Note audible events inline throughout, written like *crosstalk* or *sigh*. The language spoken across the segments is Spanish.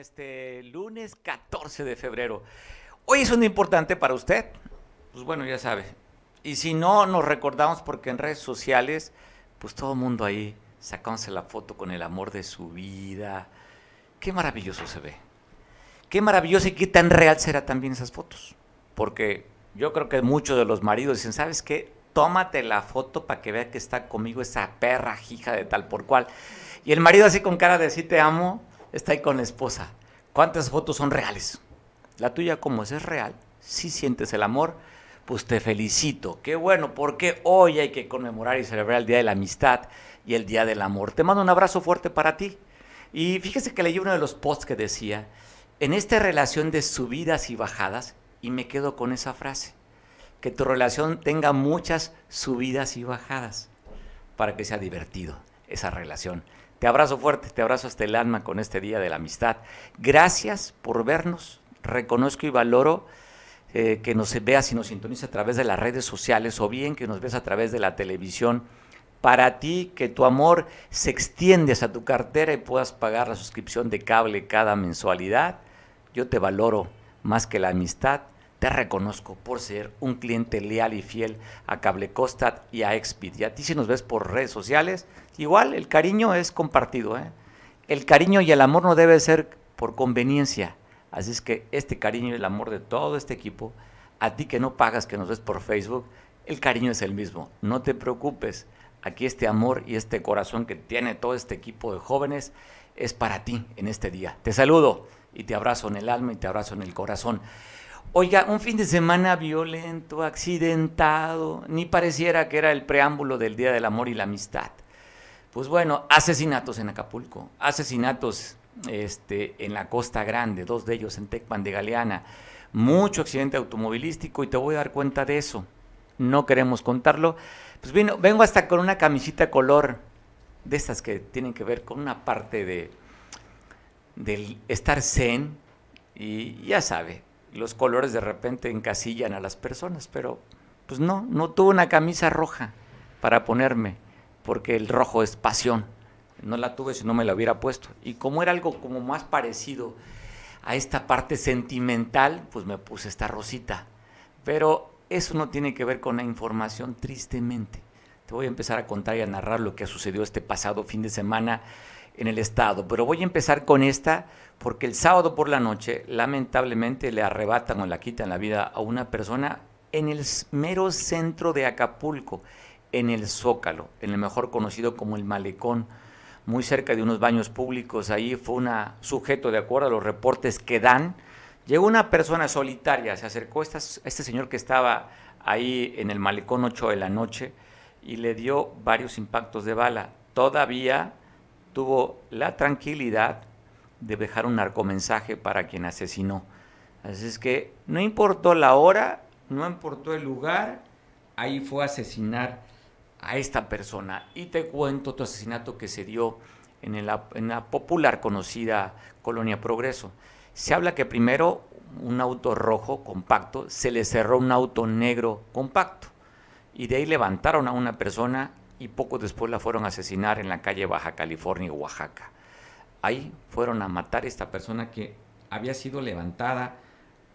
este lunes 14 de febrero. Hoy es un día importante para usted. Pues bueno, ya sabe. Y si no, nos recordamos porque en redes sociales, pues todo el mundo ahí sacándose la foto con el amor de su vida. Qué maravilloso se ve. Qué maravilloso y qué tan real será también esas fotos. Porque yo creo que muchos de los maridos dicen, ¿sabes qué? Tómate la foto para que vea que está conmigo esa perra hija de tal por cual. Y el marido así con cara de sí te amo, está ahí con la esposa. ¿Cuántas fotos son reales? La tuya, como es, es real. Si sientes el amor, pues te felicito. Qué bueno, porque hoy hay que conmemorar y celebrar el Día de la Amistad y el Día del Amor. Te mando un abrazo fuerte para ti. Y fíjese que leí uno de los posts que decía, en esta relación de subidas y bajadas, y me quedo con esa frase, que tu relación tenga muchas subidas y bajadas para que sea divertido esa relación. Te abrazo fuerte, te abrazo hasta el alma con este Día de la Amistad. Gracias por vernos. Reconozco y valoro eh, que nos veas y nos sintonices a través de las redes sociales o bien que nos ves a través de la televisión. Para ti, que tu amor se extiende a tu cartera y puedas pagar la suscripción de cable cada mensualidad. Yo te valoro más que la amistad te reconozco por ser un cliente leal y fiel a Cable Costa y a Exped. Y a ti si nos ves por redes sociales, igual el cariño es compartido. ¿eh? El cariño y el amor no debe ser por conveniencia. Así es que este cariño y el amor de todo este equipo, a ti que no pagas, que nos ves por Facebook, el cariño es el mismo. No te preocupes. Aquí este amor y este corazón que tiene todo este equipo de jóvenes es para ti en este día. Te saludo y te abrazo en el alma y te abrazo en el corazón. Oiga, un fin de semana violento, accidentado, ni pareciera que era el preámbulo del Día del Amor y la Amistad. Pues bueno, asesinatos en Acapulco, asesinatos este, en la Costa Grande, dos de ellos en Tecpan de Galeana, mucho accidente automovilístico y te voy a dar cuenta de eso. No queremos contarlo. Pues vino, vengo hasta con una camisita color de estas que tienen que ver con una parte de del estar zen y ya sabe, los colores de repente encasillan a las personas, pero pues no, no tuve una camisa roja para ponerme, porque el rojo es pasión. No la tuve si no me la hubiera puesto. Y como era algo como más parecido a esta parte sentimental, pues me puse esta rosita. Pero eso no tiene que ver con la información, tristemente. Te voy a empezar a contar y a narrar lo que sucedió este pasado fin de semana en el Estado. Pero voy a empezar con esta porque el sábado por la noche lamentablemente le arrebatan o la quitan la vida a una persona en el mero centro de Acapulco, en el Zócalo, en el mejor conocido como el Malecón, muy cerca de unos baños públicos. Ahí fue un sujeto, de acuerdo a los reportes que dan, llegó una persona solitaria, se acercó a este señor que estaba ahí en el Malecón 8 de la noche y le dio varios impactos de bala. Todavía tuvo la tranquilidad de dejar un narcomensaje para quien asesinó. Así es que no importó la hora, no importó el lugar, ahí fue a asesinar a esta persona. Y te cuento otro asesinato que se dio en, en la popular conocida Colonia Progreso. Se habla que primero un auto rojo compacto se le cerró un auto negro compacto y de ahí levantaron a una persona y poco después la fueron a asesinar en la calle Baja California, Oaxaca ahí fueron a matar a esta persona que había sido levantada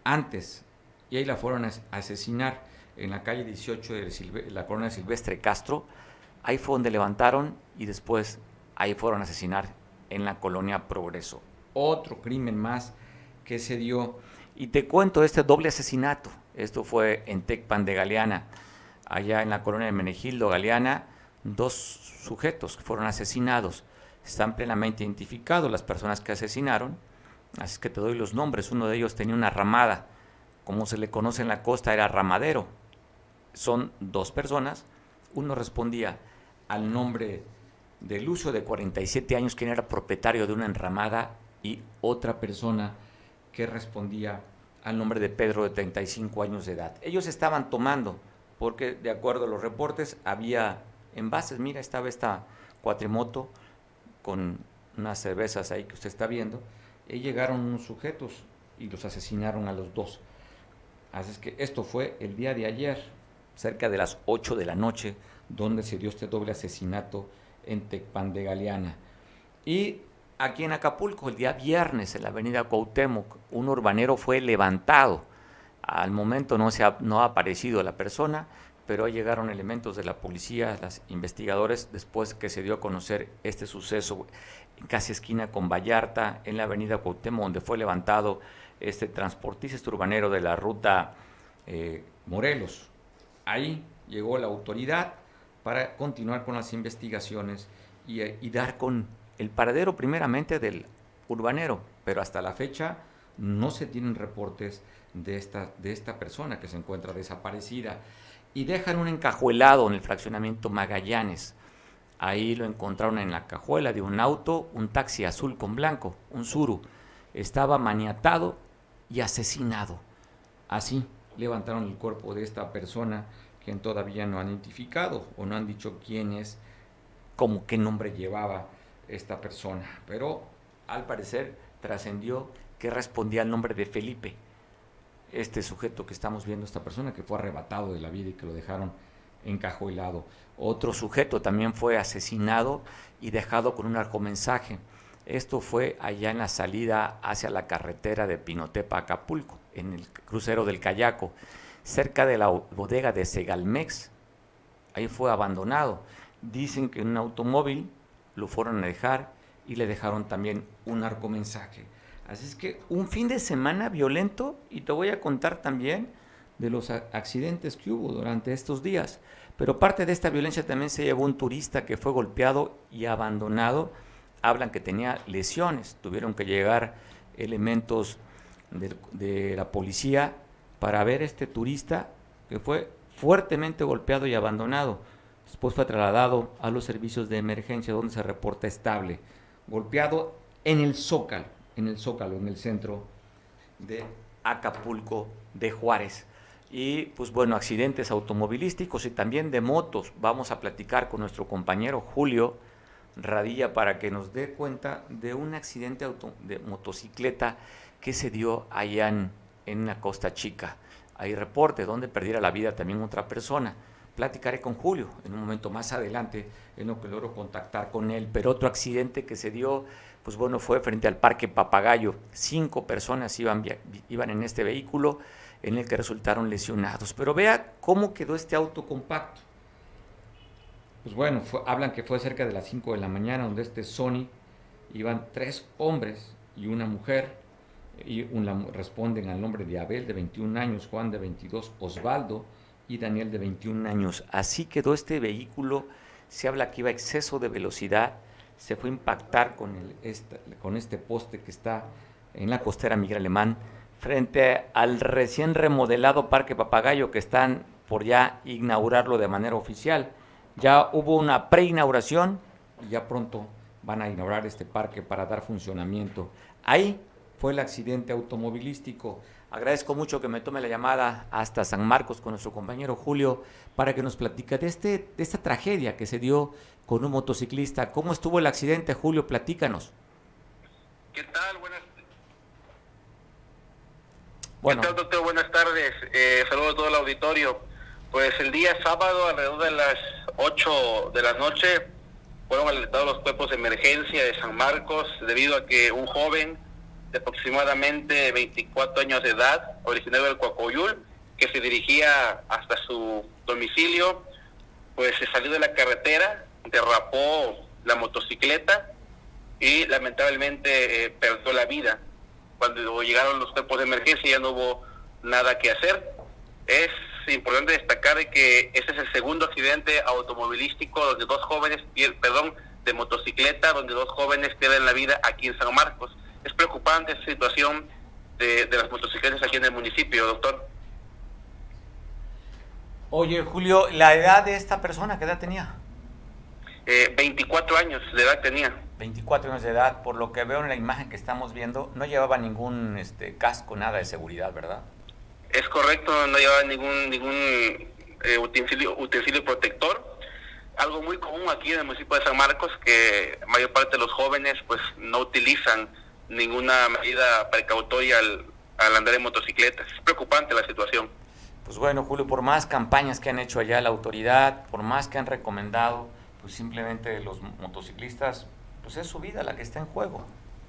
antes y ahí la fueron a asesinar en la calle 18 de la colonia Silvestre Castro. Ahí fue donde levantaron y después ahí fueron a asesinar en la colonia Progreso. Otro crimen más que se dio. Y te cuento este doble asesinato. Esto fue en Tecpan de Galeana, allá en la colonia de Menegildo, Galeana. Dos sujetos que fueron asesinados están plenamente identificados las personas que asesinaron, así que te doy los nombres. Uno de ellos tenía una ramada, como se le conoce en la costa, era ramadero. Son dos personas, uno respondía al nombre de Lucio de 47 años, quien era propietario de una enramada, y otra persona que respondía al nombre de Pedro de 35 años de edad. Ellos estaban tomando, porque de acuerdo a los reportes había envases, mira, estaba esta cuatrimoto, con unas cervezas ahí que usted está viendo, y llegaron unos sujetos y los asesinaron a los dos. Así es que esto fue el día de ayer, cerca de las 8 de la noche, donde se dio este doble asesinato en Tecpan de Galeana. Y aquí en Acapulco, el día viernes, en la avenida Cuauhtémoc, un urbanero fue levantado. Al momento no, se ha, no ha aparecido la persona, pero llegaron elementos de la policía, los investigadores, después que se dio a conocer este suceso en casi esquina con Vallarta, en la avenida Cuauhtémoc, donde fue levantado este transportista este urbanero de la ruta eh, Morelos. Ahí llegó la autoridad para continuar con las investigaciones y, y dar con el paradero primeramente del urbanero, pero hasta la fecha no se tienen reportes de esta, de esta persona que se encuentra desaparecida. Y dejan un encajuelado en el fraccionamiento Magallanes. Ahí lo encontraron en la cajuela de un auto, un taxi azul con blanco, un suru. Estaba maniatado y asesinado. Así levantaron el cuerpo de esta persona, quien todavía no han identificado o no han dicho quién es, como qué nombre llevaba esta persona. Pero al parecer trascendió que respondía al nombre de Felipe, este sujeto que estamos viendo, esta persona que fue arrebatado de la vida y que lo dejaron encajuelado. Otro sujeto también fue asesinado y dejado con un arcomensaje. Esto fue allá en la salida hacia la carretera de Pinotepa, Acapulco, en el crucero del Cayaco, cerca de la bodega de Segalmex. Ahí fue abandonado. Dicen que en un automóvil lo fueron a dejar y le dejaron también un arcomensaje. Así es que un fin de semana violento y te voy a contar también de los accidentes que hubo durante estos días. Pero parte de esta violencia también se llevó un turista que fue golpeado y abandonado hablan que tenía lesiones, tuvieron que llegar elementos de, la policía para ver este turista que fue fuertemente golpeado y abandonado. Después fue trasladado a los servicios de emergencia donde se reporta estable, golpeado en el Zócalo, en el Zócalo, en el centro de Acapulco de Juárez. Y pues bueno, accidentes automovilísticos y también de motos. Vamos a platicar con nuestro compañero Julio Radilla para que nos dé cuenta de un accidente de motocicleta que se dio allá en, la Costa Chica. Hay reporte donde perdiera la vida también otra persona. Platicaré con Julio en un momento más adelante en lo que logro contactar con él. Pero otro accidente que se dio, pues bueno, fue frente al Parque Papagayo. Cinco personas iban, iban en este vehículo en el que resultaron lesionados. Pero vea cómo quedó este auto compacto pues bueno, hablan que fue cerca de las 5 de la mañana donde este Sony iban tres hombres y una mujer, y responden al nombre de Abel de 21 años, Juan de 22, Osvaldo y Daniel de 21 años. Así quedó este vehículo, se habla que iba a exceso de velocidad, se fue a impactar con, el, con este poste que está en la costera Miguel Alemán, frente al recién remodelado Parque Papagayo que están por ya inaugurarlo de manera oficial. Ya hubo una preinauguración y ya pronto van a inaugurar este parque para dar funcionamiento. Ahí fue el accidente automovilístico. Agradezco mucho que me tome la llamada hasta San Marcos con nuestro compañero Julio para que nos platique de, este, de esta tragedia que se dio con un motociclista. ¿Cómo estuvo el accidente, Julio? Platícanos. ¿Qué tal? Buenas bueno. ¿Qué tal, doctor? Buenas tardes. Eh, saludos a todo el auditorio. Pues el día sábado, alrededor de las 8 de la noche, fueron alertados los cuerpos de emergencia de San Marcos debido a que un joven de aproximadamente 24 años de edad, originario del Coacoyul, que se dirigía hasta su domicilio, pues se salió de la carretera, derrapó la motocicleta y lamentablemente eh, perdió la vida. Cuando llegaron los cuerpos de emergencia ya no hubo nada que hacer. Es importante destacar que este es el segundo accidente automovilístico donde dos jóvenes, perdón, de motocicleta, donde dos jóvenes pierden la vida aquí en San Marcos. Es preocupante esta situación de, las motocicletas aquí en el municipio, doctor. Oye, Julio, ¿la edad de esta persona qué edad tenía? Eh, 24 años de edad tenía. 24 años de edad, por lo que veo en la imagen que estamos viendo, no llevaba ningún este, casco, nada de seguridad, ¿verdad? Es correcto, no llevaba ningún ningún eh, utensilio, utensilio protector. Algo muy común aquí en el municipio de San Marcos, que mayor parte de los jóvenes pues no utilizan ninguna medida precautoria al, al andar en motocicletas. Es preocupante la situación. Pues bueno, Julio, por más campañas que han hecho allá la autoridad, por más que han recomendado, pues simplemente los motociclistas pues es su vida la que está en juego.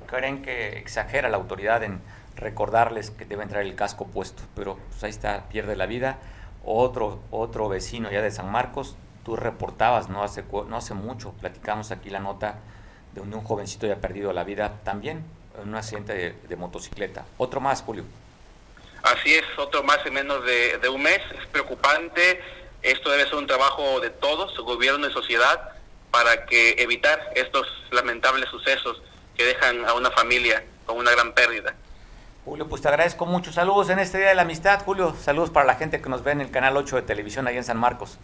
Creen que exagera la autoridad en recordarles que deben traer el casco puesto, pero pues ahí está, pierde la vida. Otro, otro vecino ya de San Marcos, tú reportabas no hace, no hace mucho, platicamos aquí la nota de un, jovencito ya perdido la vida también en un accidente de, motocicleta. Otro más, Julio. Así es, otro más en menos de, de un mes. Es preocupante. Esto debe ser un trabajo de todos, gobierno y sociedad, para que evitar estos lamentables sucesos que dejan a una familia con una gran pérdida. Julio, pues te agradezco mucho. Saludos en este Día de la Amistad, Julio. Saludos para la gente que nos ve en el canal 8 de televisión ahí en San Marcos.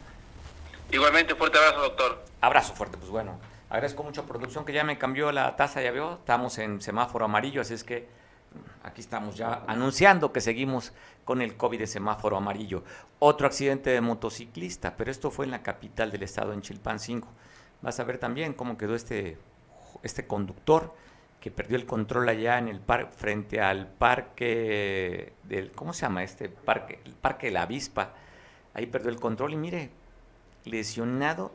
Igualmente, fuerte abrazo, doctor. Abrazo fuerte, pues bueno. Agradezco mucho a producción que ya me cambió la taza, ya veo. Estamos en semáforo amarillo, así es que aquí estamos ya anunciando que seguimos con el COVID de semáforo amarillo. Otro accidente de motociclista, pero esto fue en la capital del estado, en Chilpancingo. Vas a ver también cómo quedó este, este conductor que perdió el control allá en el par, frente al parque del, ¿cómo se llama este parque? El parque de la avispa. Ahí perdió el control y mire, lesionado.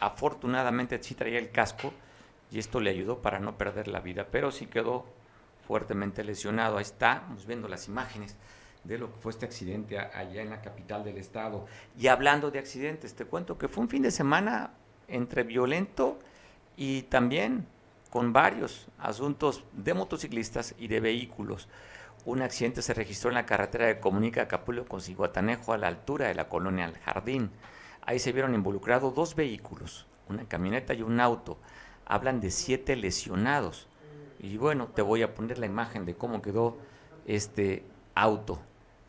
Afortunadamente sí traía el casco y esto le ayudó para no perder la vida, pero sí quedó fuertemente lesionado. Ahí estamos viendo las imágenes de lo que fue este accidente allá en la capital del estado. Y hablando de accidentes, te cuento que fue un fin de semana entre violento y también con varios asuntos de motociclistas y de vehículos. Un accidente se registró en la carretera de Comunica Acapulco con Ciguatanejo a la altura de la colonia El Jardín. Ahí se vieron involucrados dos vehículos, una camioneta y un auto. Hablan de siete lesionados. Y bueno, te voy a poner la imagen de cómo quedó este auto,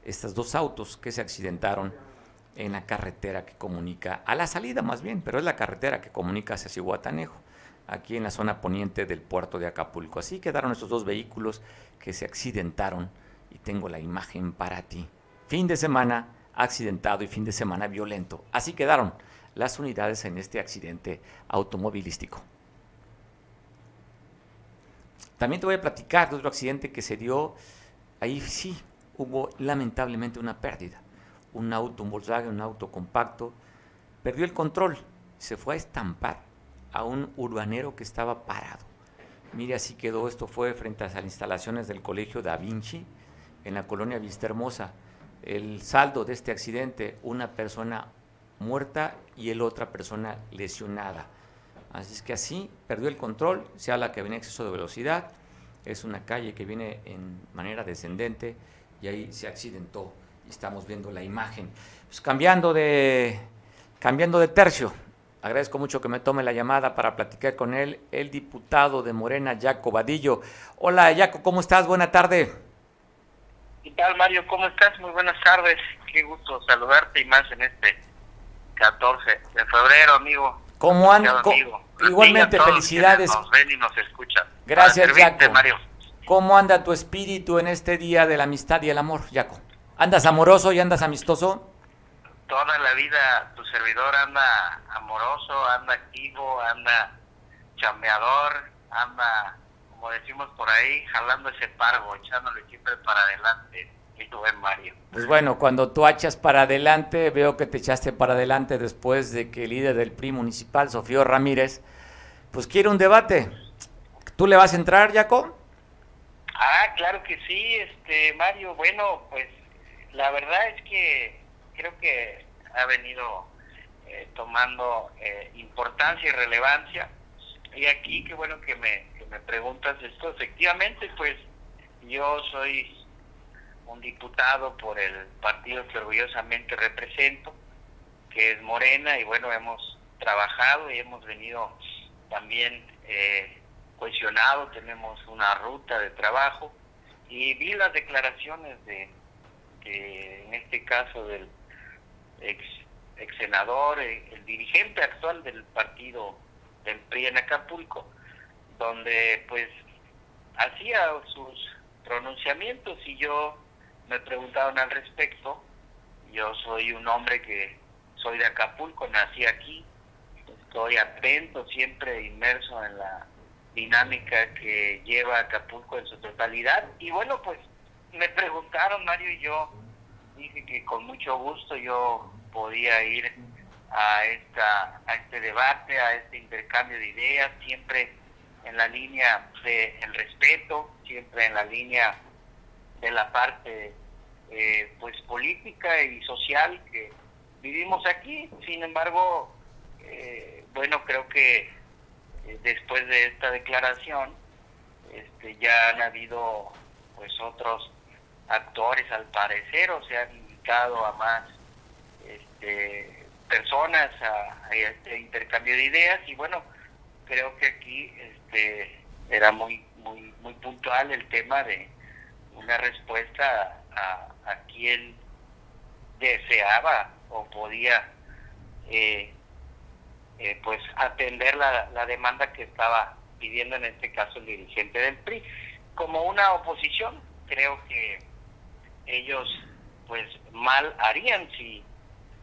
estos dos autos que se accidentaron en la carretera que comunica, a la salida más bien, pero es la carretera que comunica hacia Cihuatanejo, aquí en la zona poniente del puerto de Acapulco. Así quedaron estos dos vehículos que se accidentaron y tengo la imagen para ti. Fin de semana accidentado y fin de semana violento. Así quedaron las unidades en este accidente automovilístico. También te voy a platicar de otro accidente que se dio, ahí sí hubo lamentablemente una pérdida un auto, un Volkswagen, un auto compacto, perdió el control, se fue a estampar a un urbanero que estaba parado. Mire, así quedó, esto fue frente a las instalaciones del Colegio Da Vinci, en la colonia Vista Hermosa. El saldo de este accidente, una persona muerta y el otra persona lesionada. Así es que así perdió el control, se habla que venía exceso de velocidad, es una calle que viene en manera descendente y ahí se accidentó estamos viendo la imagen. Pues cambiando de, cambiando de tercio, agradezco mucho que me tome la llamada para platicar con él, el diputado de Morena, Jaco Vadillo. Hola, Jaco, ¿cómo estás? Buena tarde. ¿Qué tal, Mario? ¿Cómo estás? Muy buenas tardes. Qué gusto saludarte y más en este 14 de febrero, amigo. ¿Cómo anda? Igualmente, felicidades. Nos ven y nos escuchan. Gracias, Jaco. Mario. ¿Cómo anda tu espíritu en este día de la amistad y el amor, Jaco? ¿Andas amoroso y andas amistoso? Toda la vida tu servidor anda amoroso, anda activo, anda chambeador, anda, como decimos por ahí, jalando ese pargo, echándole siempre para adelante. Y tú ven, Mario. Pues bueno, cuando tú echas para adelante, veo que te echaste para adelante después de que el líder del PRI municipal, Sofío Ramírez, pues quiere un debate. ¿Tú le vas a entrar, Jacob? Ah, claro que sí, este Mario. Bueno, pues la verdad es que creo que ha venido eh, tomando eh, importancia y relevancia. Y aquí, qué bueno que me, que me preguntas esto. Efectivamente, pues yo soy un diputado por el partido que orgullosamente represento, que es Morena, y bueno, hemos trabajado y hemos venido también eh, cohesionado, tenemos una ruta de trabajo, y vi las declaraciones de en este caso del ex, senador, eh, el, dirigente actual del partido del PRI en Acapulco, donde pues hacía sus pronunciamientos y yo me preguntaban al respecto. Yo soy un hombre que soy de Acapulco, nací aquí, estoy atento, siempre inmerso en la dinámica que lleva Acapulco en su totalidad. Y bueno, pues me preguntaron, Mario y yo, dije que con mucho gusto yo podía ir a esta a este debate, a este intercambio de ideas, siempre en la línea del respeto, siempre en la línea de la parte eh, pues política y social que vivimos aquí. Sin embargo, eh, bueno, creo que eh, después de esta declaración este, ya han habido pues otros actores al parecer o se han invitado a más este, personas a, este intercambio de ideas y bueno creo que aquí este era muy muy muy puntual el tema de una respuesta a, a quien deseaba o podía eh, eh, pues atender la, la demanda que estaba pidiendo en este caso el dirigente del PRI como una oposición creo que ellos pues mal harían si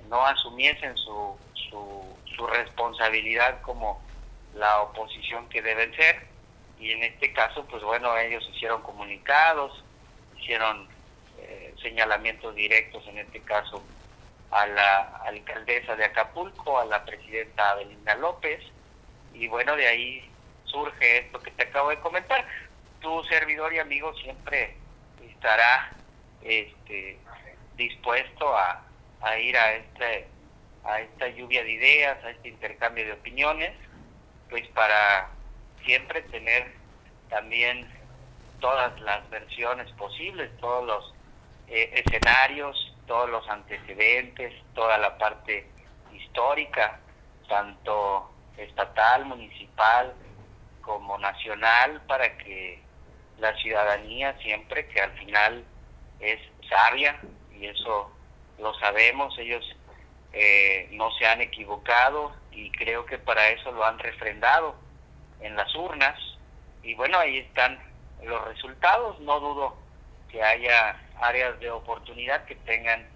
no asumiesen su, su, su responsabilidad como la oposición que deben ser. Y en este caso pues bueno ellos hicieron comunicados hicieron eh, señalamientos directos en este caso a la alcaldesa de Acapulco a la presidenta Adelina López. Y bueno de ahí surge esto que te acabo de comentar. Tu servidor y amigo siempre estará este dispuesto a, ir a este a esta lluvia de ideas, a este intercambio de opiniones, pues para siempre tener también todas las versiones posibles, todos los eh, escenarios, todos los antecedentes, toda la parte histórica, tanto estatal, municipal como nacional, para que la ciudadanía siempre, que al final es sabia, y eso lo sabemos, ellos eh, no se han equivocado y creo que para eso lo han refrendado en las urnas y bueno, ahí están los resultados, no dudo que haya áreas de oportunidad que tengan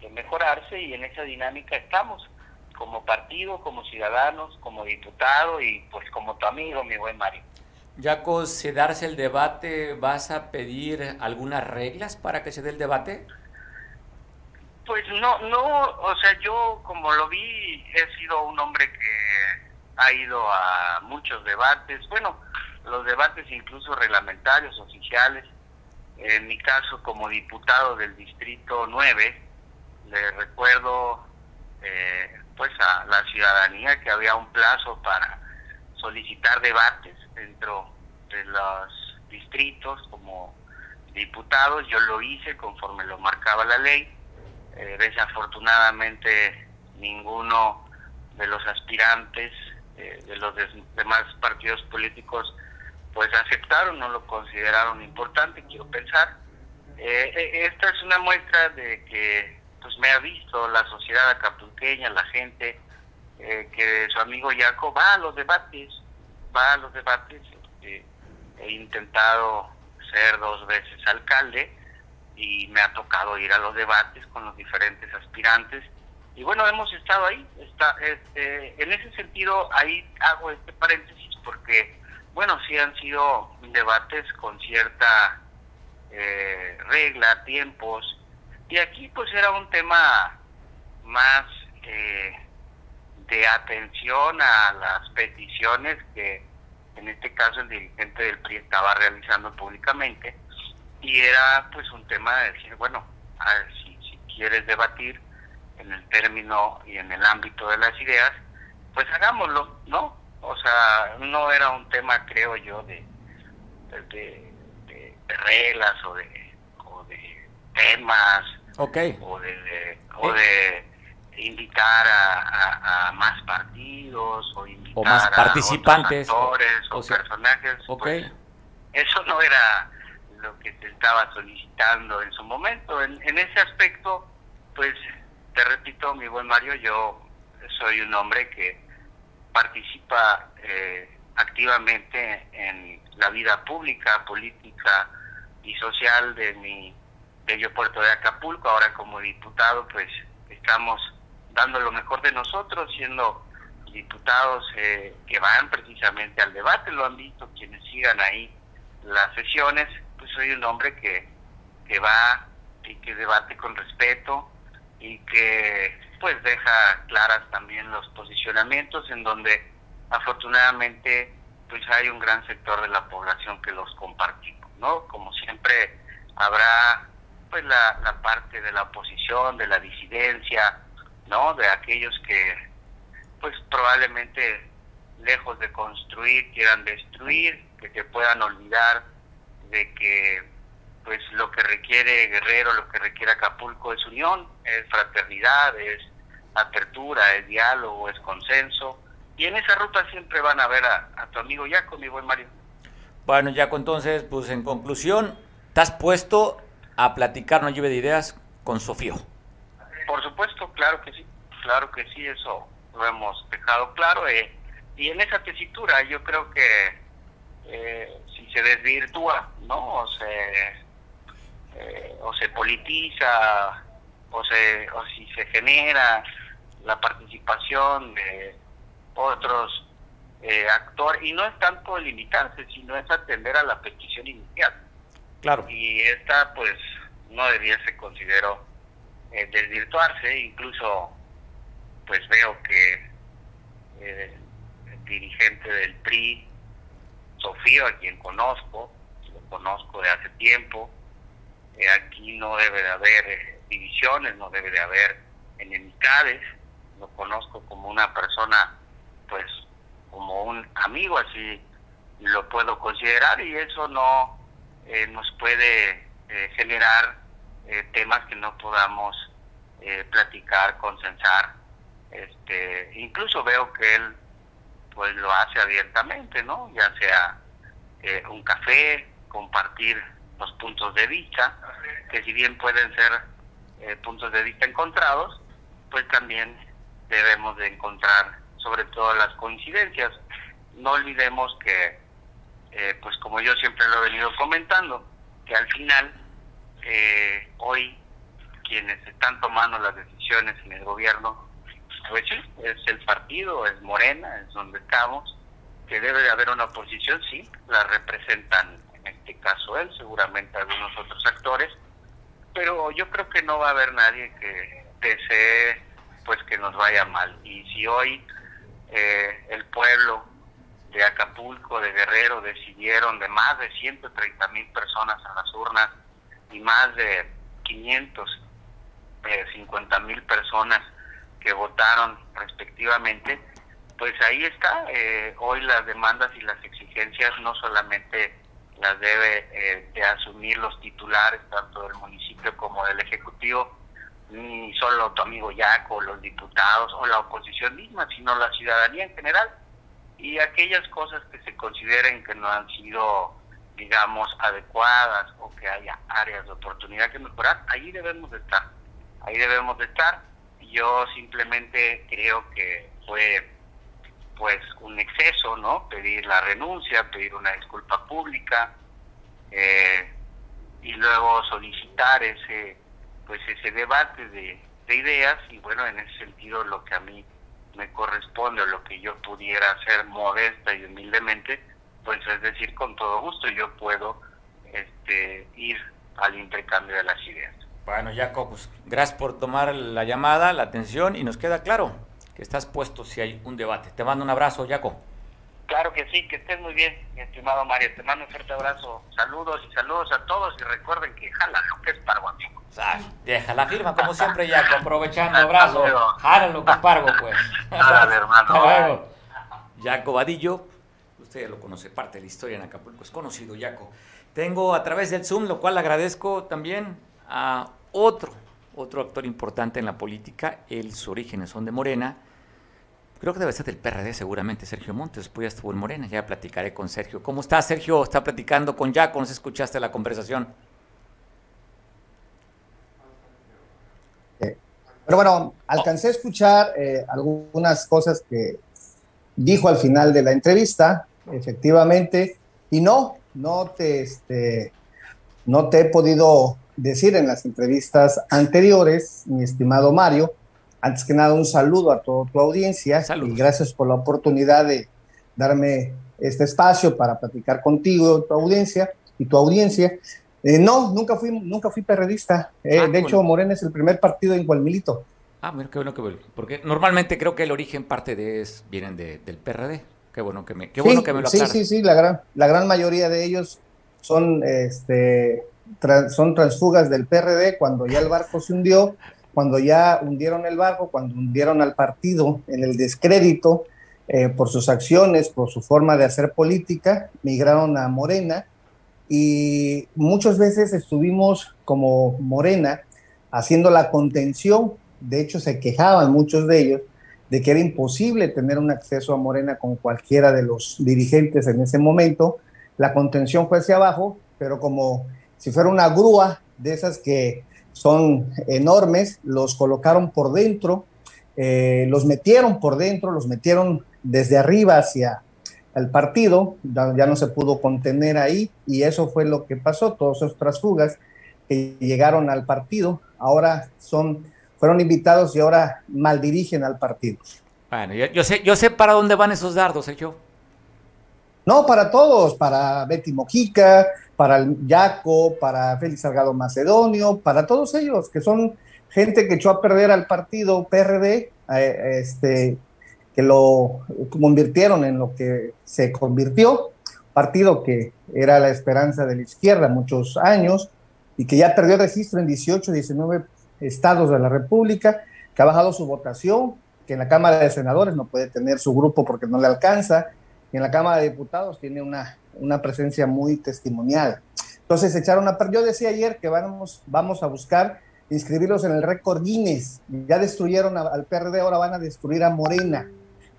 que mejorarse y en esa dinámica estamos como partido, como ciudadanos, como diputado y pues como tu amigo, mi buen Mario. Jaco, si darse el debate, ¿vas a pedir algunas reglas para que se dé el debate? Pues no, no, o sea, yo como lo vi, he sido un hombre que ha ido a muchos debates, bueno, los debates incluso reglamentarios, oficiales. En mi caso, como diputado del Distrito 9, le recuerdo eh, pues a la ciudadanía que había un plazo para solicitar debates dentro de los distritos como diputados. Yo lo hice conforme lo marcaba la ley. Eh, desafortunadamente ninguno de los aspirantes eh, de los demás partidos políticos pues aceptaron, no lo consideraron importante, quiero pensar. Eh, esta es una muestra de que pues me ha visto la sociedad acapulqueña, la gente, que su amigo Jaco va a los debates, los debates. Este, he intentado ser dos veces alcalde y me ha tocado ir a los debates con los diferentes aspirantes. Y bueno, hemos estado ahí. Está, este, en ese sentido, ahí hago este paréntesis porque, bueno, sí han sido debates con cierta eh, regla, tiempos. Y aquí pues era un tema más eh, de atención a las peticiones que en este caso el dirigente del PRI estaba realizando públicamente y era pues un tema de decir, bueno, a ver, si, si quieres debatir en el término y en el ámbito de las ideas, pues hagámoslo, ¿no? O sea, no era un tema, creo yo, de, de, reglas o de, o de temas okay. o de, o de invitar a, más partidos o invitar más participantes a actores o, personajes. Pues, eso no era lo que se estaba solicitando en su momento. En, en ese aspecto, pues te repito, mi buen Mario, yo soy un hombre que participa eh, activamente en la vida pública, política y social de mi bello puerto de Acapulco. Ahora como diputado, pues estamos dando lo mejor de nosotros, siendo diputados eh, que van precisamente al debate, lo han visto quienes sigan ahí las sesiones, pues soy un hombre que, que va y que debate con respeto y que pues deja claras también los posicionamientos en donde afortunadamente pues hay un gran sector de la población que los compartimos, ¿no? Como siempre habrá pues la, la parte de la oposición, de la disidencia, ¿no? De aquellos que pues probablemente lejos de construir quieran destruir, que se puedan olvidar de que pues lo que requiere Guerrero, lo que requiere Acapulco es unión, es fraternidad, es apertura, es diálogo, es consenso. Y en esa ruta siempre van a ver a, tu amigo Yaco, mi buen Mario. Bueno, Yaco, entonces, pues en conclusión, estás puesto a platicar no lluvia de ideas con Sofío. Por supuesto, claro que sí, claro que sí, eso lo hemos dejado claro. Eh, y en esa tesitura yo creo que eh, si se desvirtúa, ¿no? O se, eh, o se politiza, o, se, o si se genera la participación de otros eh, actores, y no es tanto limitarse, sino es atender a la petición inicial. Claro. Y esta, pues, no debiese, considero, eh, desvirtuarse, incluso, pues veo que eh, el dirigente del PRI, Sofío, a quien conozco, lo conozco de hace tiempo, eh, aquí no debe de haber divisiones, no debe de haber enemistades, lo conozco como una persona, pues, como un amigo, así lo puedo considerar, y eso no eh, nos puede eh, generar eh, temas que no podamos platicar, consensar. Este, incluso veo que él pues lo hace abiertamente, ¿no? Ya sea un café, compartir los puntos de vista, que si bien pueden ser puntos de vista encontrados, pues también debemos de encontrar sobre todo las coincidencias. No olvidemos que eh, pues como yo siempre lo he venido comentando, que al final eh, hoy quienes están tomando las decisiones en el gobierno, pues es el partido, es Morena, es donde estamos, que debe de haber una oposición, sí, la representan en este caso él, seguramente algunos otros actores, pero yo creo que no va a haber nadie que desee pues que nos vaya mal. Y si hoy eh, el pueblo de Acapulco, de Guerrero, decidieron de más de 130 mil personas a las urnas y más de 550 eh, mil personas que votaron respectivamente, pues ahí está. Eh, hoy las demandas y las exigencias no solamente las debe eh, de asumir los titulares, tanto del municipio como del Ejecutivo, ni solo tu amigo Yaco, los diputados o la oposición misma, sino la ciudadanía en general y aquellas cosas que se consideren que no han sido, digamos, adecuadas o que haya áreas de oportunidad que mejorar, ahí debemos de estar, ahí debemos de estar. Yo simplemente creo que fue pues un exceso, ¿no? Pedir la renuncia, pedir una disculpa pública eh, y luego solicitar ese pues ese debate de, de ideas y bueno, en ese sentido lo que a mí me corresponde o lo que yo pudiera hacer modesta y humildemente, pues es decir, con todo gusto yo puedo este, ir al intercambio de las ideas. Bueno, Jacob, pues, gracias por tomar la llamada, la atención y nos queda claro que estás puesto si hay un debate. Te mando un abrazo, Jacob. Claro que sí, que estés muy bien, mi estimado Mario. Te mando un fuerte abrazo. Saludos y saludos a todos y recuerden que jala lo que es pargo, amigo. deja la firma, como siempre, ya aprovechando *laughs* abrazo. Jala lo que es pargo, pues. Dale, hermano. Jaco Vadillo, usted lo conoce, parte de la historia en Acapulco, es conocido, Jaco. Tengo a través del Zoom, lo cual agradezco también a otro, otro actor importante en la política, él, sus orígenes son de Morena, Creo que debe ser del PRD seguramente, Sergio Montes, pues ya estuvo en Morena, ya platicaré con Sergio. ¿Cómo está Sergio? Está platicando con Jaco, no se escuchaste la conversación. Eh, pero bueno, alcancé a escuchar eh, algunas cosas que dijo al final de la entrevista, efectivamente, y no, no te, este, no te he podido decir en las entrevistas anteriores, mi estimado Mario, antes que nada, un saludo a toda tu audiencia y gracias por la oportunidad de darme este espacio para platicar contigo, tu audiencia y tu audiencia. Eh, no, nunca fui, nunca fui perredista. Eh, ah, de hecho, Morena es el primer partido en cual Ah, mira, qué bueno que Porque normalmente creo que el origen parte de es, vienen del PRD, Qué bueno que me, qué bueno que me lo Sí, sí, sí, la gran, la gran mayoría de ellos son, este, son transfugas del PRD cuando ya el barco se hundió, cuando ya hundieron el barco, cuando hundieron al partido en el descrédito eh, por sus acciones, por su forma de hacer política, migraron a Morena y muchas veces estuvimos como Morena haciendo la contención, de hecho se quejaban muchos de ellos de que era imposible tener un acceso a Morena con cualquiera de los dirigentes en ese momento, la contención fue hacia abajo, pero como si fuera una grúa de esas que son enormes, los colocaron por dentro, eh, los metieron por dentro, los metieron desde arriba hacia el partido, ya, no se pudo contener ahí y eso fue lo que pasó, todos esos fugas que llegaron al partido, ahora son, fueron invitados y ahora maldirigen al partido. Bueno, yo, sé, yo sé para dónde van esos dardos, ¿eh, yo? No, para todos, para Betty Mojica, para el Yaco, para Félix Salgado Macedonio, para todos ellos, que son gente que echó a perder al partido PRD, eh, este, que lo convirtieron en lo que se convirtió, partido que era la esperanza de la izquierda muchos años y que ya perdió registro en 18, 19 estados de la República, que ha bajado su votación, que en la Cámara de Senadores no puede tener su grupo porque no le alcanza, y en la Cámara de Diputados tiene una, una presencia muy testimonial. Entonces echaron a Yo decía ayer que vamos, vamos a buscar inscribirlos en el récord Guinness. Ya destruyeron al PRD, ahora van a destruir a Morena.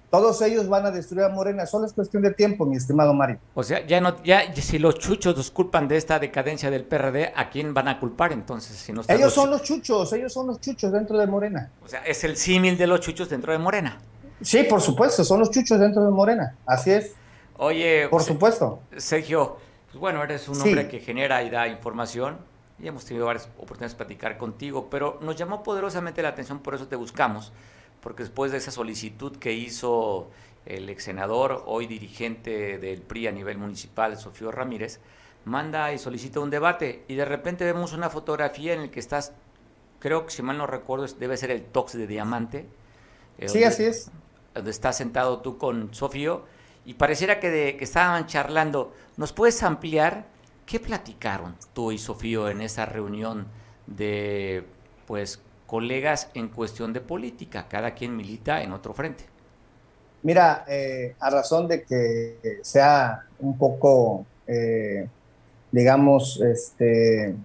Todos ellos van a destruir a Morena, solo es cuestión de tiempo, mi estimado Mario. O sea, ya no, ya si los chuchos nos culpan de esta decadencia del PRD, ¿a quién van a culpar entonces? Si no ellos son los chuchos, ellos son los chuchos dentro de Morena. O sea, es el símil de los chuchos dentro de Morena. Sí, por supuesto, son los chuchos dentro de Morena, así es. Oye, por supuesto. Sergio, pues bueno, eres un hombre que genera y da información y hemos tenido varias oportunidades de platicar contigo, pero nos llamó poderosamente la atención, por eso te buscamos, porque después de esa solicitud que hizo el ex senador, hoy dirigente del PRI a nivel municipal, Sofío Ramírez, manda y solicita un debate y de repente vemos una fotografía en la que estás, creo que si mal no recuerdo, debe ser el Tox de Diamante. Eh, sí, así es. Donde estás sentado tú con Sofío y pareciera que, de, que estaban charlando. ¿Nos puedes ampliar qué platicaron tú y Sofío en esa reunión de pues colegas en cuestión de política? Cada quien milita en otro frente. Mira, eh, a razón de que sea un poco, eh, digamos, este,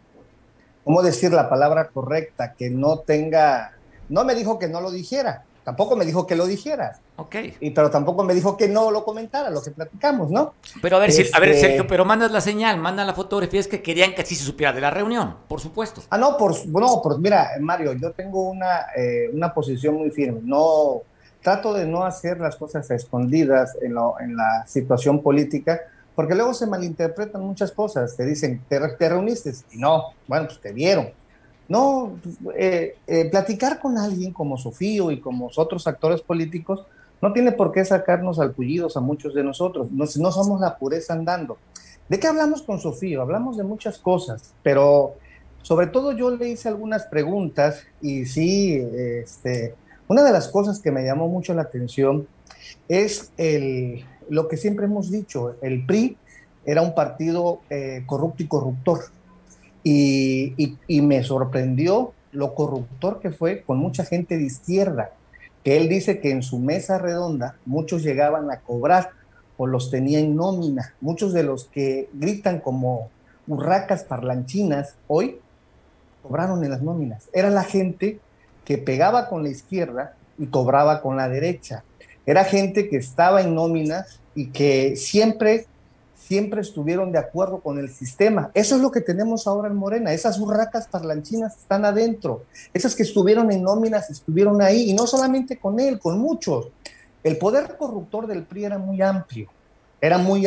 ¿cómo decir la palabra correcta? Que no tenga, no me dijo que no lo dijera, Tampoco me dijo que lo dijera. Ok. Y, pero tampoco me dijo que no lo comentara, lo que platicamos, ¿no? Pero a ver, a ver, este Sergio, pero mandas la señal, mandan la fotografía, es que querían que así se supiera de la reunión, por supuesto. Ah, no, por, no, por, mira, Mario, yo tengo una, eh, una posición muy firme. No, trato de no hacer las cosas escondidas en, en la situación política, porque luego se malinterpretan muchas cosas. Te dicen, te, te reuniste, y no, bueno, pues te vieron no, eh, eh, platicar con alguien como Sofío y como otros actores políticos no tiene por qué sacarnos al a muchos de nosotros. No, no somos la pureza andando. ¿De qué hablamos con Sofío? Hablamos de muchas cosas, pero sobre todo yo le hice algunas preguntas y sí, este, una de las cosas que me llamó mucho la atención es el, lo que siempre hemos dicho, el PRI era un partido eh, corrupto y corruptor y, me sorprendió lo corruptor que fue con mucha gente de izquierda, que él dice que en su mesa redonda muchos llegaban a cobrar o los tenía en nómina. Muchos de los que gritan como urracas parlanchinas hoy cobraron en las nóminas. Era la gente que pegaba con la izquierda y cobraba con la derecha. Era gente que estaba en nóminas y que siempre siempre estuvieron de acuerdo con el sistema. Eso es lo que tenemos ahora en Morena. Esas burracas parlanchinas están adentro. Esas que estuvieron en nóminas estuvieron ahí, y no solamente con él, con muchos. El poder corruptor del PRI era muy amplio, era muy,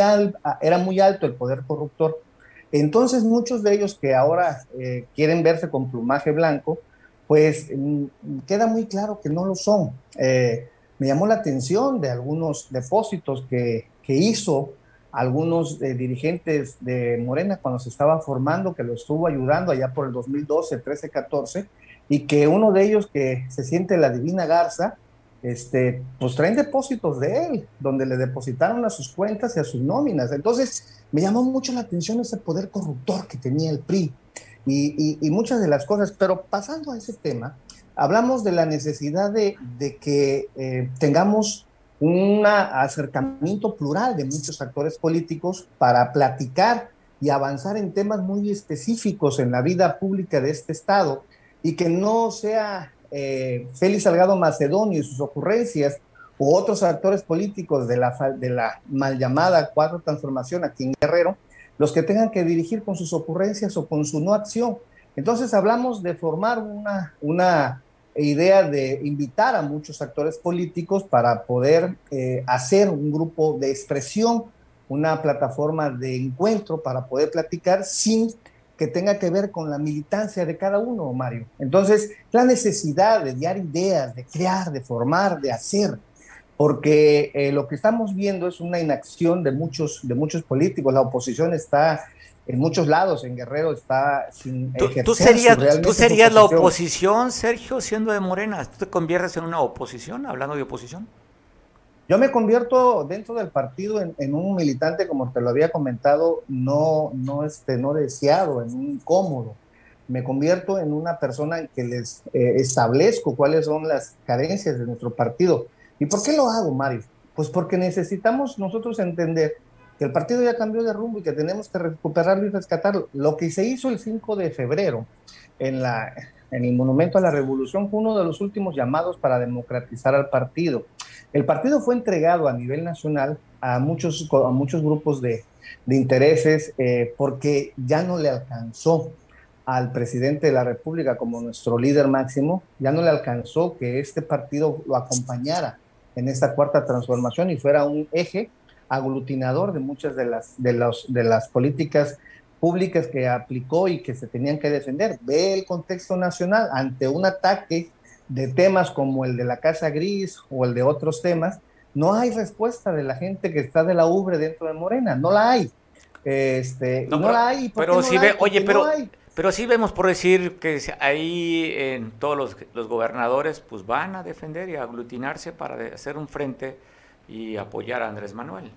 era muy alto el poder corruptor. Entonces muchos de ellos que ahora eh, quieren verse con plumaje blanco, pues mm, queda muy claro que no lo son. Eh, me llamó la atención de algunos depósitos que, que hizo algunos eh, dirigentes de Morena cuando se estaba formando, que lo estuvo ayudando allá por el 2012, 13, 14, y que uno de ellos que se siente la divina garza, este, pues traen depósitos de él, donde le depositaron a sus cuentas y a sus nóminas. Entonces, me llamó mucho la atención ese poder corruptor que tenía el PRI y, muchas de las cosas, pero pasando a ese tema, hablamos de la necesidad de, que eh, tengamos un acercamiento plural de muchos actores políticos para platicar y avanzar en temas muy específicos en la vida pública de este Estado y que no sea eh, Félix Salgado Macedonio y sus ocurrencias u otros actores políticos de la, mal llamada Cuatro Transformación aquí en Guerrero, los que tengan que dirigir con sus ocurrencias o con su no acción. Entonces hablamos de formar una, una idea de invitar a muchos actores políticos para poder eh, hacer un grupo de expresión, una plataforma de encuentro para poder platicar sin que tenga que ver con la militancia de cada uno, Mario. Entonces, la necesidad de dar ideas, de crear, de formar, de hacer, porque eh, lo que estamos viendo es una inacción de muchos, de muchos políticos. La oposición está en muchos lados, en Guerrero está sin ¿Tú, tú serías, ¿tú serías la oposición, Sergio, siendo de Morena? ¿Tú te conviertes en una oposición, hablando de oposición? Yo me convierto dentro del partido en, un militante, como te lo había comentado, no, no, este, no deseado, en un incómodo. Me convierto en una persona que les eh, establezco cuáles son las carencias de nuestro partido. ¿Y por qué lo hago, Mario? Pues porque necesitamos nosotros entender que el partido ya cambió de rumbo y que tenemos que recuperarlo y rescatarlo. Lo que se hizo el 5 de febrero en, el Monumento a la Revolución fue uno de los últimos llamados para democratizar al partido el partido fue entregado a nivel nacional a muchos, a muchos grupos de, intereses eh, porque ya no le alcanzó al presidente de la República como nuestro líder máximo, ya no le alcanzó que este partido lo acompañara en esta cuarta transformación y fuera un eje aglutinador de muchas de las, de los, de las políticas públicas que aplicó y que se tenían que defender. Ve el contexto nacional ante un ataque de temas como el de la Casa Gris o el de otros temas, no hay respuesta de la gente que está de la ubre dentro de Morena, no la hay. Este, no, la hay. pero si ve, oye, pero, pero sí vemos por decir que ahí en todos los, los, gobernadores pues van a defender y a aglutinarse para hacer un frente y apoyar a Andrés Manuel.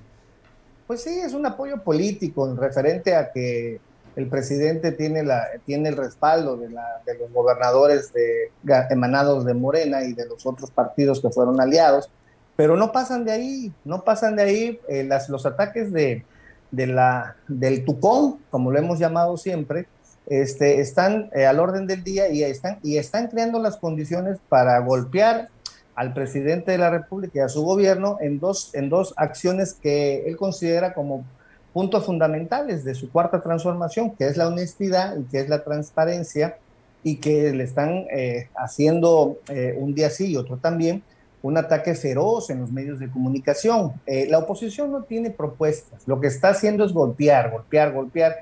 Pues sí, es un apoyo político en referente a que el presidente tiene, la, tiene el respaldo de, la, de los gobernadores de, emanados de Morena y de los otros partidos que fueron aliados, pero no pasan de ahí, no pasan de ahí eh, las, los ataques de, de la, del Tucón, como lo hemos llamado siempre, este, están eh, al orden del día y están, y están creando las condiciones para golpear al presidente de la República y a su gobierno en dos, en dos acciones que él considera como puntos fundamentales de su cuarta transformación, que es la honestidad y que es la transparencia, y que le están eh, haciendo eh, un día sí y otro también un ataque feroz en los medios de comunicación. Eh, la oposición no tiene propuestas, lo que está haciendo es golpear, golpear, golpear.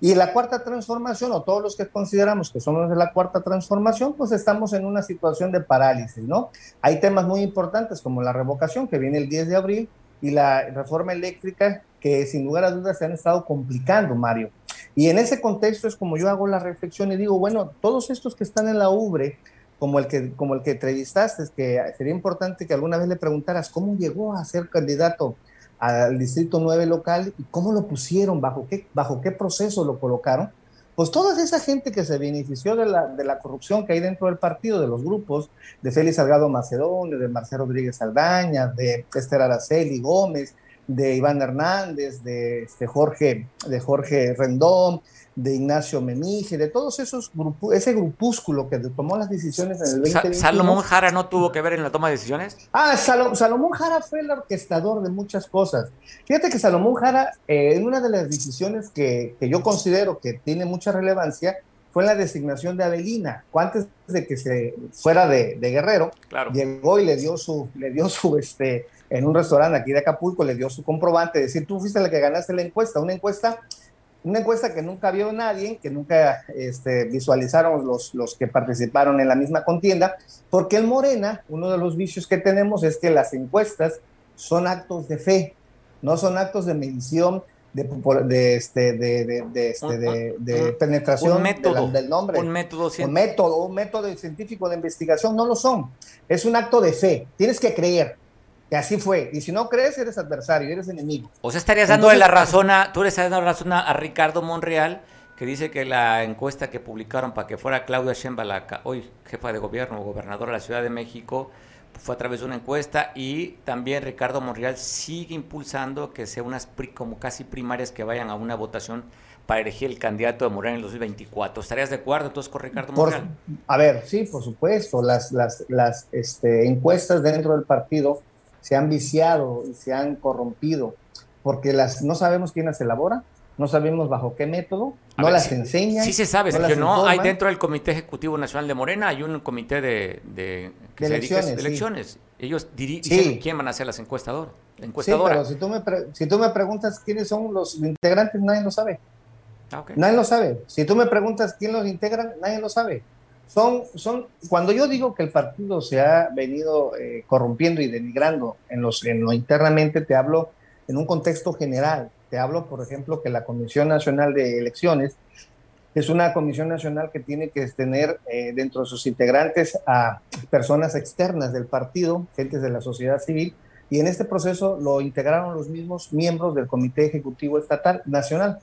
Y la cuarta transformación, o todos los que consideramos que somos de la cuarta transformación, pues estamos en una situación de parálisis, ¿no? Hay temas muy importantes como la revocación que viene el 10 de abril y la reforma eléctrica que sin lugar a dudas se han estado complicando, Mario. Y en ese contexto es como yo hago la reflexión y digo, bueno, todos estos que están en la UBRE, como el que, como el que entrevistaste, que sería importante que alguna vez le preguntaras cómo llegó a ser candidato al Distrito 9 local y cómo lo pusieron, bajo qué, bajo qué proceso lo colocaron. Pues toda esa gente que se benefició de la, de la corrupción que hay dentro del partido, de los grupos, de Félix Salgado Macedonio, de Marcelo Rodríguez Saldaña, de Esther Araceli Gómez, de Iván Hernández, de, este Jorge, de Jorge Rendón, de Ignacio Memije, de todos esos grupos, ese grupúsculo que tomó las decisiones en el 2021. ¿Salomón Jara no tuvo que ver en la toma de decisiones? Ah, Salomón Jara fue el orquestador de muchas cosas. Fíjate que Salomón Jara, eh, en una de las decisiones que, que, yo considero que tiene mucha relevancia, fue la designación de Adelina. Antes de que se fuera de, de Guerrero, claro. llegó y le dio su, le dio su, este, en un restaurante aquí de Acapulco, le dio su comprobante, decir, tú fuiste la que ganaste la encuesta, una encuesta, una encuesta que nunca vio nadie, que nunca este, visualizaron los, los que participaron en la misma contienda, porque el Morena, uno de los vicios que tenemos es que las encuestas son actos de fe, no son actos de medición de, este, de, de, este, de, penetración del nombre. Un método científico. Un método, un método científico de investigación, no lo son. Es un acto de fe. Tienes que creer que así fue. Y si no crees, eres adversario, eres enemigo. O sea, estarías dándole la razón a, tú le estás dando la razón a, Ricardo Monreal, que dice que la encuesta que publicaron para que fuera Claudia Sheinbaum, hoy jefa de gobierno o gobernadora de la Ciudad de México, fue a través de una encuesta y también Ricardo Monreal sigue impulsando que sea unas como casi primarias que vayan a una votación para elegir el candidato de Morena en el 2024. ¿Estarías de acuerdo entonces con Ricardo Monreal? a ver, sí, por supuesto. Las, las, las este, encuestas dentro del partido se han viciado y se han corrompido porque las no sabemos quién las elabora, no sabemos bajo qué método, no las enseñan. Sí se sabe, no, no hay dentro del Comité Ejecutivo Nacional de Morena, hay un comité de, de, elecciones, Ellos dicen quién van a ser las encuestadoras. Sí, pero si tú, me si tú me preguntas quiénes son los integrantes, nadie lo sabe. Ah, nadie lo sabe. Si tú me preguntas quién los integran, nadie lo sabe. Son, son, cuando yo digo que el partido se ha venido eh, corrompiendo y denigrando en, los, en lo internamente, te hablo en un contexto general te hablo, por ejemplo, que la Comisión Nacional de Elecciones es una comisión nacional que tiene que tener eh, dentro de sus integrantes a personas externas del partido, gentes de la sociedad civil, y en este proceso lo integraron los mismos miembros del Comité Ejecutivo Estatal Nacional.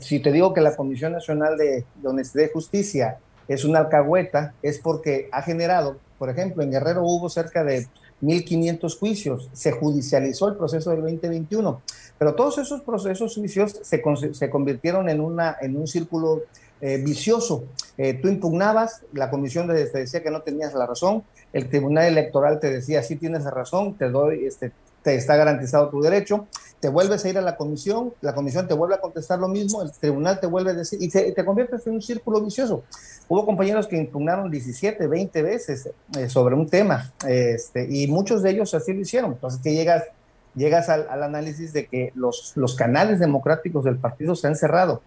Si te digo que la Comisión Nacional de, de Honestidad y Justicia es una alcahueta, es porque ha generado, por ejemplo, en Guerrero hubo cerca de 1.500 juicios, se judicializó el proceso del 2021, pero todos esos procesos juicios se, se convirtieron en, una, en un círculo eh, vicioso. Eh, tú impugnabas, la comisión te decía que no tenías la razón, el tribunal electoral te decía, sí tienes la razón, te doy, este, te está garantizado tu derecho, te vuelves a ir a la comisión, la comisión te vuelve a contestar lo mismo, el tribunal te vuelve a decir, y te, te conviertes en un círculo vicioso. Hubo compañeros que impugnaron 17, 20 veces eh, sobre un tema, este, y muchos de ellos así lo hicieron. Entonces, que llegas, llegas al, análisis de que los, los canales democráticos del partido se han cerrado.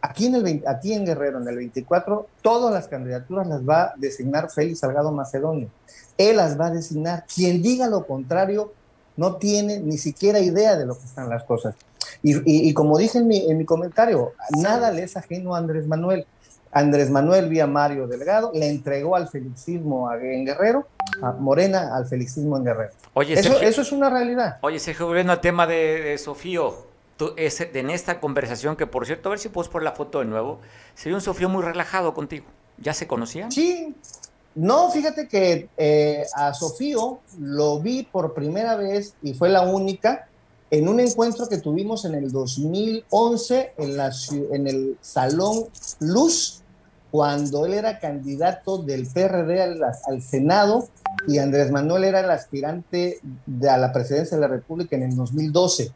Aquí en, el, aquí en Guerrero, en el 24, todas las candidaturas las va a designar Félix Salgado Macedonio. Él las va a designar. Quien diga lo contrario no tiene ni siquiera idea de lo que están las cosas. Y, como dije en mi, en mi, comentario, nada le es ajeno a Andrés Manuel. Andrés Manuel vía Mario Delgado le entregó al felicismo en Guerrero, a Morena al felicismo en Guerrero. Oye, eso, eso es una realidad. Oye, Sergio, volviendo al tema de, Sofío, tú, en esta conversación, que por cierto, a ver si puedes poner la foto de nuevo, se vio un Sofío muy relajado contigo. ¿Ya se conocían? Sí, no, fíjate que eh, a Sofío lo vi por primera vez y fue la única en un encuentro que tuvimos en el 2011 en, el Salón Luz, cuando él era candidato del PRD al, Senado y Andrés Manuel era el aspirante a la presidencia de la República en el 2012.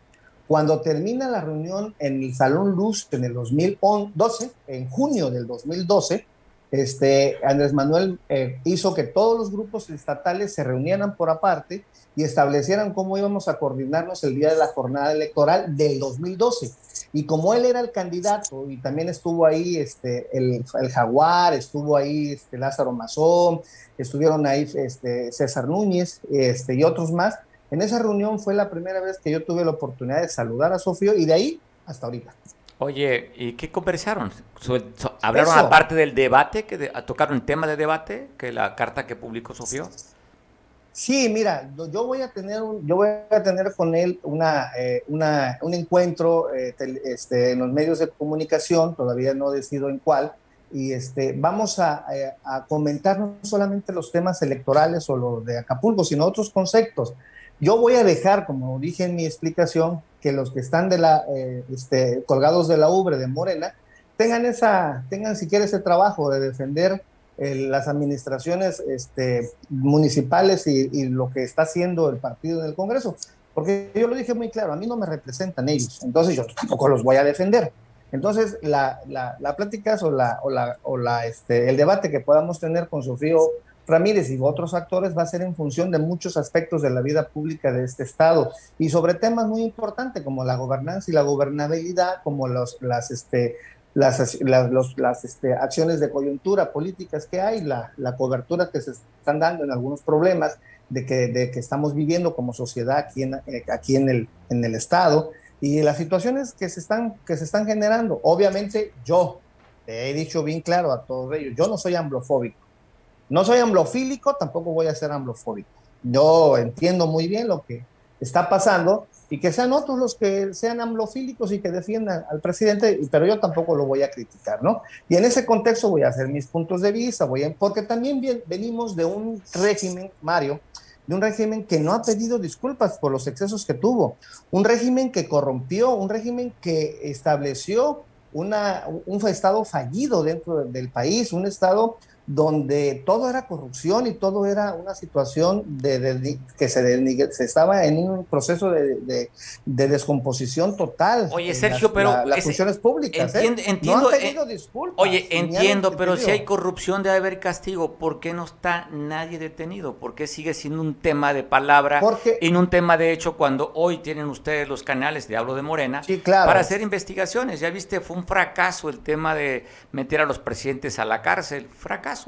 Cuando termina la reunión en el Salón Luz en el 2012, en junio del 2012, este, Andrés Manuel eh, hizo que todos los grupos estatales se reunieran por aparte y establecieran cómo íbamos a coordinarnos el día de la jornada electoral del 2012. Y como él era el candidato y también estuvo ahí este, el, Jaguar, estuvo ahí este, Lázaro Mazón, estuvieron ahí este, César Núñez este, y otros más, en esa reunión fue la primera vez que yo tuve la oportunidad de saludar a Sofío y de ahí hasta ahorita. Oye, ¿y qué conversaron? ¿Hablaron aparte del debate, que tocaron el tema de debate, que la carta que publicó Sofío? Sí, mira, yo voy a tener, yo voy a tener con él una, eh, una un encuentro eh, este, en los medios de comunicación, todavía no decido en cuál, y este, vamos a, eh, a, comentar no solamente los temas electorales o los de Acapulco, sino otros conceptos. Yo voy a dejar, como dije en mi explicación, que los que están de la, eh, este, colgados de la ubre de Morena tengan esa, tengan siquiera ese trabajo de defender eh, las administraciones este, municipales y, lo que está haciendo el partido en el Congreso. Porque yo lo dije muy claro, a mí no me representan ellos, entonces yo tampoco los voy a defender. Entonces, la, la, la plática o, la, o, la, o la, este, el debate que podamos tener con Sofío Ramírez y otros actores va a ser en función de muchos aspectos de la vida pública de este Estado y sobre temas muy importantes como la gobernanza y la gobernabilidad, como los, las, este, las, las, este, acciones de coyuntura políticas que hay, la, la, cobertura que se están dando en algunos problemas de que, de que estamos viviendo como sociedad aquí en, eh, aquí en, el, en el Estado y las situaciones que se están, que se están generando. Obviamente yo, te he dicho bien claro a todos ellos, yo no soy amblofóbico. No soy amblofílico, tampoco voy a ser amblofóbico. Yo entiendo muy bien lo que está pasando y que sean otros los que sean amblofílicos y que defiendan al presidente, pero yo tampoco lo voy a criticar, ¿no? Y en ese contexto voy a hacer mis puntos de vista, voy a, porque también venimos de un régimen, Mario, de un régimen que no ha pedido disculpas por los excesos que tuvo, un régimen que corrompió, un régimen que estableció un estado fallido dentro del país, un estado donde todo era corrupción y todo era una situación de, que se, se, estaba en un proceso de, descomposición total. Oye, Sergio, pero las funciones públicas. ¿eh? Entiendo, no han pedido disculpas. Oye, entiendo, pero si hay corrupción debe haber castigo. ¿Por qué no está nadie detenido? ¿Por qué sigue siendo un tema de palabra y no un tema de hecho cuando hoy tienen ustedes los canales de Hablo de Morena para hacer investigaciones? Ya viste, fue un fracaso el tema de meter a los presidentes a la cárcel. Fracaso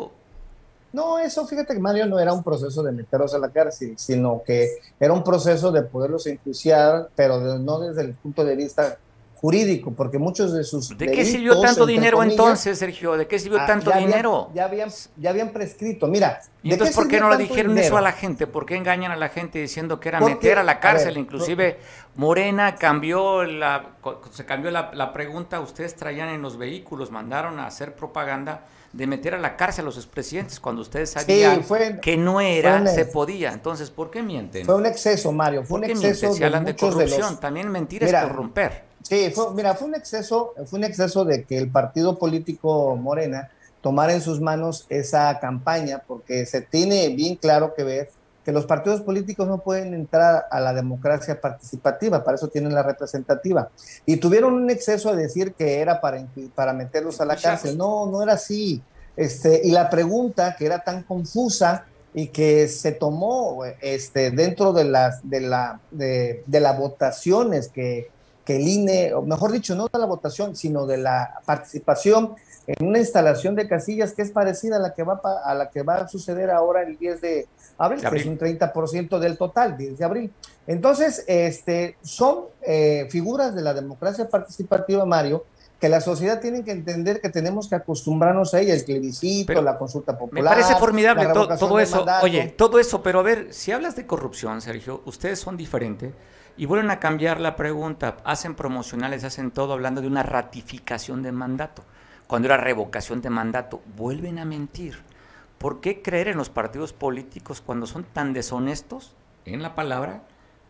no, eso fíjate que Mario no era un proceso de meterlos a la cárcel, sino que era un proceso de poderlos enjuiciar, pero no desde el punto de vista jurídico, porque muchos de sus... ¿De qué sirvió tanto dinero entonces, Sergio? ¿De qué sirvió ah, tanto dinero? ya, habían, ya habían prescrito, mira. ¿Y entonces por qué no le dijeron eso a la gente? ¿Por qué engañan a la gente diciendo que era meter a la cárcel? Inclusive Morena cambió la, se cambió la, la pregunta, ustedes traían en los vehículos, mandaron a hacer propaganda de meter a la cárcel a los expresidentes cuando ustedes sabían que no era, se podía. Entonces, ¿por qué mienten? Fue un exceso, Mario, fue un exceso. Si hablan de corrupción, también mentir es corromper. Sí, fue, mira, fue un exceso, fue un exceso de que el partido político Morena tomara en sus manos esa campaña, porque se tiene bien claro que ver que los partidos políticos no pueden entrar a la democracia participativa, para eso tienen la representativa. Y tuvieron un exceso de decir que era para, para meterlos a la cárcel. No, no era así. Este, y la pregunta que era tan confusa y que se tomó este, dentro de las de la de, de las votaciones que, que el INE, o mejor dicho, no de la votación, sino de la participación en una instalación de casillas que es parecida a la que va a la que va a suceder ahora el 10 de abril, que es un 30% del total, 10 de abril. Entonces, este, son eh, figuras de la democracia participativa, Mario, que la sociedad tiene que entender que tenemos que acostumbrarnos a ella, el plebiscito, la consulta popular. Me parece formidable todo eso. Oye, todo eso, pero a ver, si hablas de corrupción, Sergio, ustedes son diferentes y vuelven a cambiar la pregunta, hacen promocionales, hacen todo hablando de una ratificación de mandato cuando era revocación de mandato, vuelven a mentir. ¿Por qué creer en los partidos políticos cuando son tan deshonestos en la palabra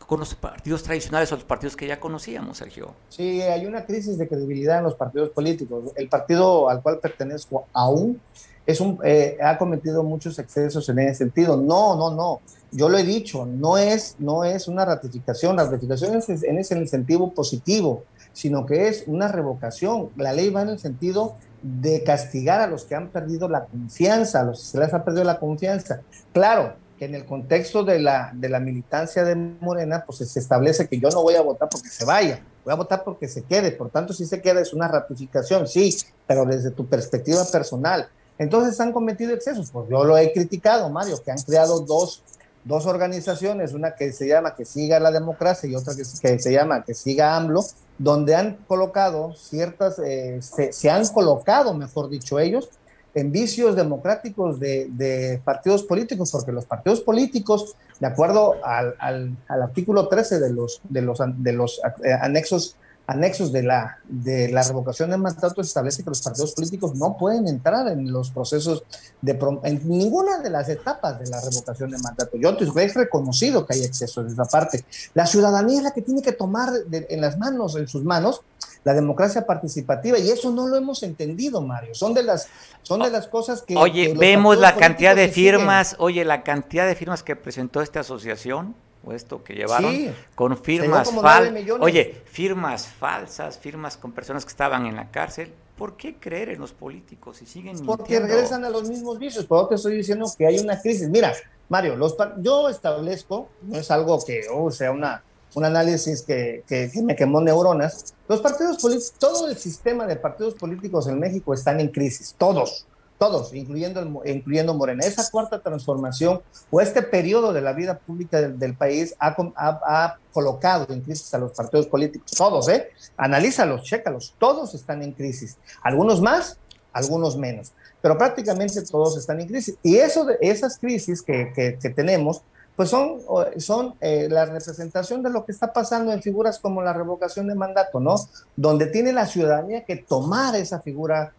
con los partidos tradicionales o los partidos que ya conocíamos, Sergio? Sí, hay una crisis de credibilidad en los partidos políticos. El partido al cual pertenezco aún es un, eh, ha cometido muchos excesos en ese sentido. No, no, no. Yo lo he dicho, no es, no es una ratificación. La ratificación es en el sentido positivo sino que es una revocación. La ley va en el sentido de castigar a los que han perdido la confianza, a los que se les ha perdido la confianza. Claro que en el contexto de la, de la militancia de Morena, pues se establece que yo no voy a votar porque se vaya, voy a votar porque se quede. Por tanto, si se queda es una ratificación, sí, pero desde tu perspectiva personal. Entonces han cometido excesos, pues yo lo he criticado, Mario, que han creado dos dos organizaciones, una que se llama Que siga la democracia y otra que, se llama Que siga AMLO, donde han colocado ciertas, eh, se, han colocado, mejor dicho ellos, en vicios democráticos de, partidos políticos, porque los partidos políticos, de acuerdo al, al, al artículo 13 de los, de los, de los eh, anexos anexos de la, de la revocación de mandato establece que los partidos políticos no pueden entrar en los procesos de en ninguna de las etapas de la revocación de mandato. Yo he reconocido que hay exceso de esa parte. La ciudadanía es la que tiene que tomar en las manos, en sus manos, la democracia participativa y eso no lo hemos entendido, Mario. Son de las son de las cosas que Oye, vemos la cantidad de firmas, oye, la cantidad de firmas que presentó esta asociación o esto que llevaron con firmas falsas. Oye, firmas falsas, firmas con personas que estaban en la cárcel. ¿Por qué creer en los políticos si siguen Porque regresan a los mismos vicios. Por eso te estoy diciendo que hay una crisis. Mira, Mario, los yo establezco, no es algo que oh, sea una, un análisis que, que, me quemó neuronas. Los partidos políticos, todo el sistema de partidos políticos en México están en crisis, todos todos, incluyendo, incluyendo Morena. Esa cuarta transformación o este periodo de la vida pública del, país ha, ha, colocado en crisis a los partidos políticos, todos, ¿eh? Analízalos, chécalos, todos están en crisis, algunos más, algunos menos, pero prácticamente todos están en crisis. Y eso esas crisis que, que, tenemos, pues son, son eh, la representación de lo que está pasando en figuras como la revocación de mandato, ¿no? Donde tiene la ciudadanía que tomar esa figura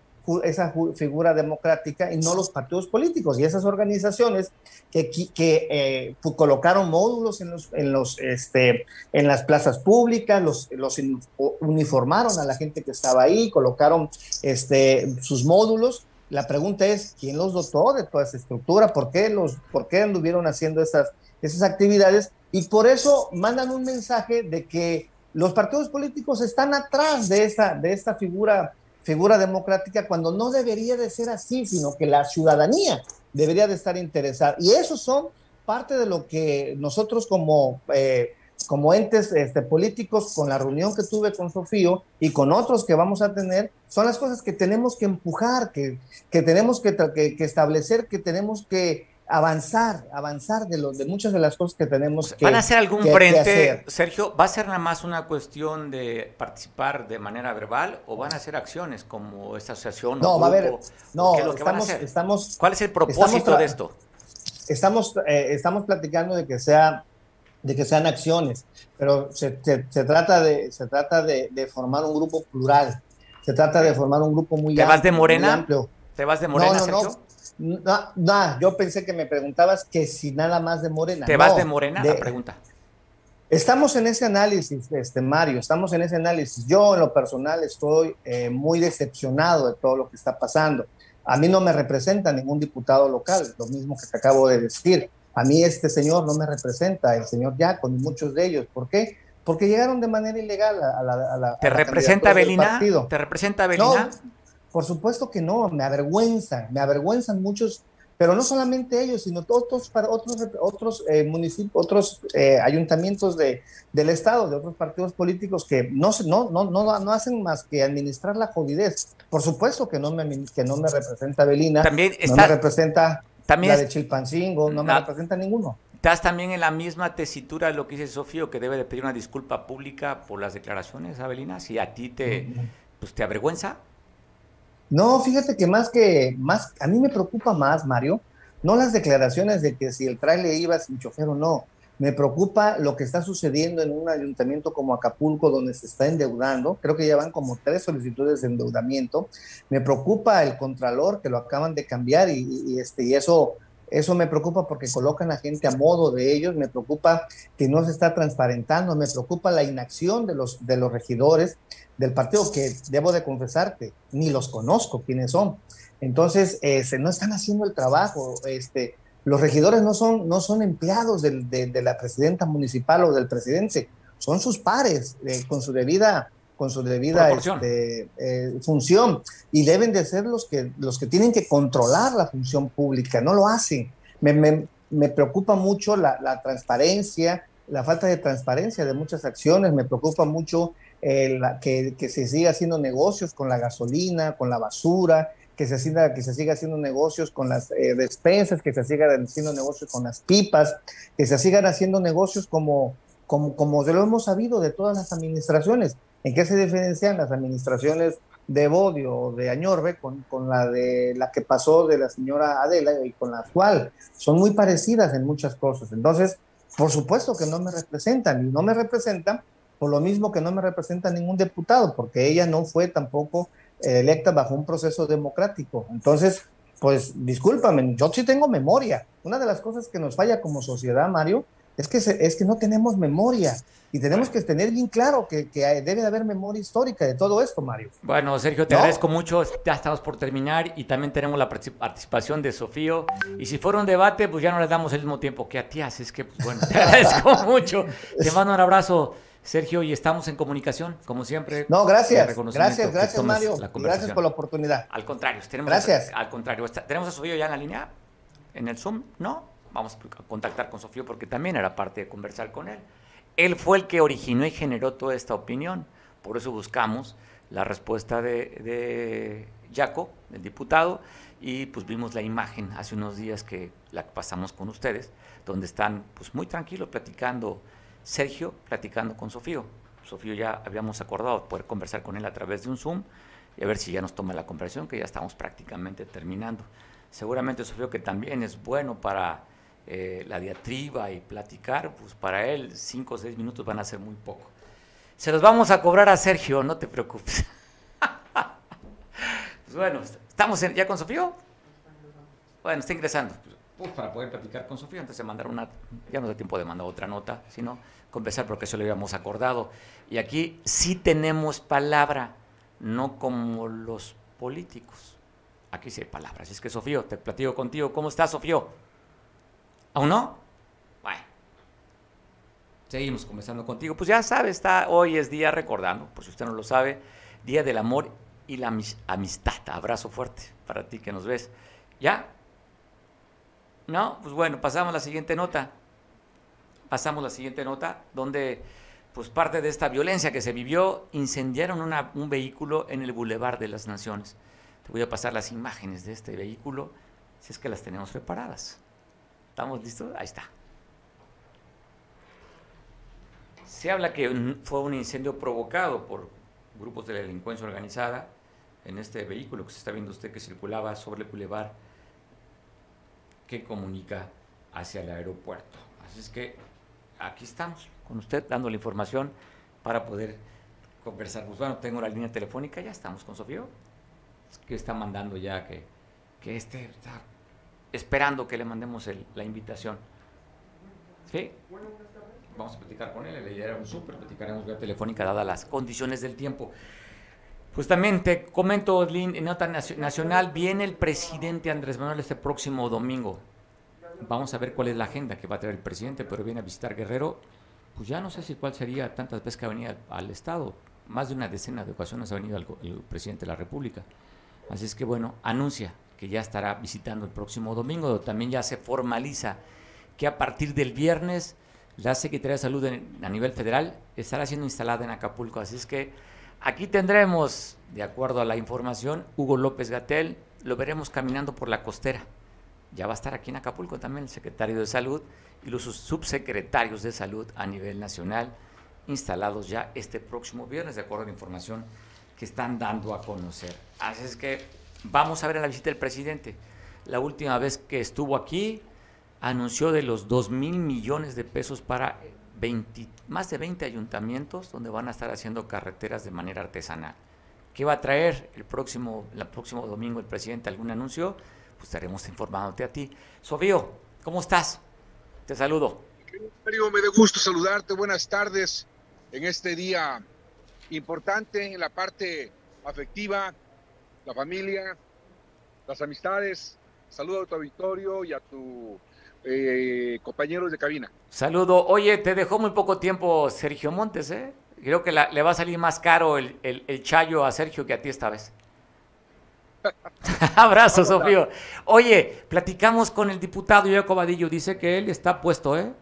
esa figura democrática y no los partidos políticos y esas organizaciones que, que eh, colocaron módulos en, los, en, los, este, en las plazas públicas, los, los uniformaron a la gente que estaba ahí, colocaron este, sus módulos. La pregunta es, ¿quién los dotó de toda esa estructura? ¿Por qué, los, por qué anduvieron haciendo esas, esas actividades? Y por eso mandan un mensaje de que los partidos políticos están atrás de esta, de esta figura figura democrática cuando no debería de ser así, sino que la ciudadanía debería de estar interesada. Y eso son parte de lo que nosotros como, eh, como entes este, políticos, con la reunión que tuve con Sofío y con otros que vamos a tener, son las cosas que tenemos que empujar, que, que tenemos que, que, que establecer, que tenemos que avanzar, avanzar de, los de muchas de las cosas que tenemos que ¿Van a hacer algún frente, Sergio? ¿Va a ser nada más una cuestión de participar de manera verbal o van a hacer acciones como esta asociación? No, va a haber. No, estamos, ¿Cuál es el propósito de esto? Estamos, eh, estamos platicando de que sea de que sean acciones, pero se, se, trata de se trata de, formar un grupo plural, se trata de formar un grupo muy, ¿Te vas de Morena? ¿Te vas de Morena, Sergio? No, no, yo pensé que me preguntabas que si nada más de Morena. ¿Te vas de Morena? la pregunta. Estamos en ese análisis, este Mario, estamos en ese análisis. Yo en lo personal estoy eh, muy decepcionado de todo lo que está pasando. A mí no me representa ningún diputado local, lo mismo que te acabo de decir. A mí este señor no me representa, el señor Yaco, ni muchos de ellos. ¿Por qué? Porque llegaron de manera ilegal a la... ¿Te, representa Belina? ¿Te representa Belina? Por supuesto que no, me avergüenzan, me avergüenzan muchos, pero no solamente ellos, sino todos para otros otros eh, municipios, otros eh, ayuntamientos de, del estado, de otros partidos políticos que no, no, no, no, no hacen más que administrar la jodidez. Por supuesto que no me, que no me representa Belina, también no me representa también la de Chilpancingo, no me representa ninguno. ¿Estás también en la misma tesitura de lo que dice Sofío, que debe de pedir una disculpa pública por las declaraciones, Abelina? Si a ti te, pues, te avergüenza. No, fíjate que más que, más, a mí me preocupa más, Mario, no las declaraciones de que si el trailer iba sin chofer o no. Me preocupa lo que está sucediendo en un ayuntamiento como Acapulco, donde se está endeudando. Creo que ya van como tres solicitudes de endeudamiento. Me preocupa el contralor que lo acaban de cambiar y, este, y eso, eso me preocupa porque colocan a gente a modo de ellos. Me preocupa que no se está transparentando. Me preocupa la inacción de los, de los regidores del partido que debo de confesarte, ni los conozco quiénes son. Entonces, este, no están haciendo el trabajo. Este, los regidores no son, no son empleados de, la presidenta municipal o del presidente, son sus pares eh, con su debida, con su debida este, eh, función y deben de ser los que, los que tienen que controlar la función pública, no lo hacen. Me, me, preocupa mucho la, la transparencia, la falta de transparencia de muchas acciones, me preocupa mucho que, se siga haciendo negocios con la gasolina, con la basura, que se siga, que se siga haciendo negocios con las eh, despensas, que se sigan haciendo negocios con las pipas, que se sigan haciendo negocios como, como, como lo hemos sabido de todas las administraciones. ¿En qué se diferencian las administraciones de Bodio o de Añorbe con, con, la de la que pasó de la señora Adela y con la actual? Son muy parecidas en muchas cosas. Entonces, por supuesto que no me representan y no me representan por lo mismo que no me representa ningún diputado, porque ella no fue tampoco electa bajo un proceso democrático. Entonces, pues discúlpame, yo sí tengo memoria. Una de las cosas que nos falla como sociedad, Mario, es que, es que no tenemos memoria y tenemos que tener bien claro que, que, debe de haber memoria histórica de todo esto, Mario. Bueno, Sergio, te agradezco mucho. Ya estamos por terminar y también tenemos la participación de Sofío. Y si fuera un debate, pues ya no le damos el mismo tiempo que a ti. Así es que, pues, bueno, te *laughs* agradezco mucho. Te mando un abrazo. Sergio, y estamos en comunicación, como siempre. No, gracias. Gracias, gracias, Mario. Gracias por la oportunidad. Al contrario, tenemos gracias. al contrario, tenemos a Sofío ya en la línea, en el Zoom, ¿no? Vamos a contactar con Sofío porque también era parte de conversar con él. Él fue el que originó y generó toda esta opinión. Por eso buscamos la respuesta de, Jaco, el diputado, y pues vimos la imagen hace unos días que la pasamos con ustedes, donde están pues muy tranquilos platicando Sergio, platicando con Sofío. Sofío ya habíamos acordado poder conversar con él a través de un Zoom y a ver si ya nos toma la conversación, que ya estamos prácticamente terminando. Seguramente Sofío que también es bueno para eh, la diatriba y platicar, pues para él cinco o seis minutos van a ser muy poco. Se los vamos a cobrar a Sergio, no te preocupes. *laughs* pues bueno, ¿estamos ya con Sofío? Bueno, está ingresando. Pues para poder platicar con Sofía, antes de mandar una, ya no da tiempo de mandar otra nota, sino conversar porque eso lo habíamos acordado. Y aquí sí tenemos palabra, no como los políticos. Aquí sí hay palabras. Es que Sofío, te platico contigo. ¿Cómo estás, Sofío? ¿Aún no? Bueno. Seguimos conversando contigo. Pues ya sabes, está, hoy es día recordando, por si usted no lo sabe, Día del Amor y la Amistad. Abrazo fuerte para ti que nos ves. ¿Ya? ¿No? Pues bueno, pasamos a la siguiente nota. Pasamos a la siguiente nota, donde pues parte de esta violencia que se vivió, incendiaron un vehículo en el Boulevard de las Naciones. Te voy a pasar las imágenes de este vehículo, si es que las tenemos preparadas. ¿Estamos listos? Ahí está. Se habla que fue un incendio provocado por grupos de delincuencia organizada en este vehículo que se está viendo usted que circulaba sobre el Boulevard que comunica hacia el aeropuerto. Así es que aquí estamos con usted dando la información para poder conversar. Pues bueno, tengo la línea telefónica, ya estamos con Sofía, que está mandando ya que, que este esperando que le mandemos la invitación. ¿Sí? Vamos a platicar con él, idea era un súper, platicaremos vía telefónica dadas las condiciones del tiempo. Pues también te comento, en nota nacional, viene el presidente Andrés Manuel este próximo domingo. Vamos a ver cuál es la agenda que va a traer el presidente, pero viene a visitar Guerrero. Pues ya no sé si cuál sería tantas veces que ha venido al, Estado. Más de una decena de ocasiones ha venido el, presidente de la República. Así es que bueno, anuncia que ya estará visitando el próximo domingo. También ya se formaliza que a partir del viernes la Secretaría de Salud a nivel federal estará siendo instalada en Acapulco. Así es que Aquí tendremos, de acuerdo a la información, Hugo López Gatel, lo veremos caminando por la costera. Ya va a estar aquí en Acapulco también el secretario de Salud y los subsecretarios de Salud a nivel nacional instalados ya este próximo viernes, de acuerdo a la información que están dando a conocer. Así es que vamos a ver la visita del presidente. La última vez que estuvo aquí anunció de los 2 mil millones de pesos para más de 20 ayuntamientos donde van a estar haciendo carreteras de manera artesanal. ¿Qué va a traer el próximo, el próximo domingo el presidente? ¿Algún anuncio? Pues estaremos informándote a ti. Sofío, ¿cómo estás? Te saludo. Mario, me da gusto saludarte. Buenas tardes en este día importante en la parte afectiva, la familia, las amistades. Saludo a tu auditorio y a tu eh, compañeros de cabina. Saludo. Oye, te dejó muy poco tiempo Sergio Montes, ¿eh? Creo que le va a salir más caro el, el, chayo a Sergio que a ti esta vez. *laughs* Abrazo, Sofío. Oye, platicamos con el diputado Jacob Vadillo. Dice que él está puesto, ¿eh?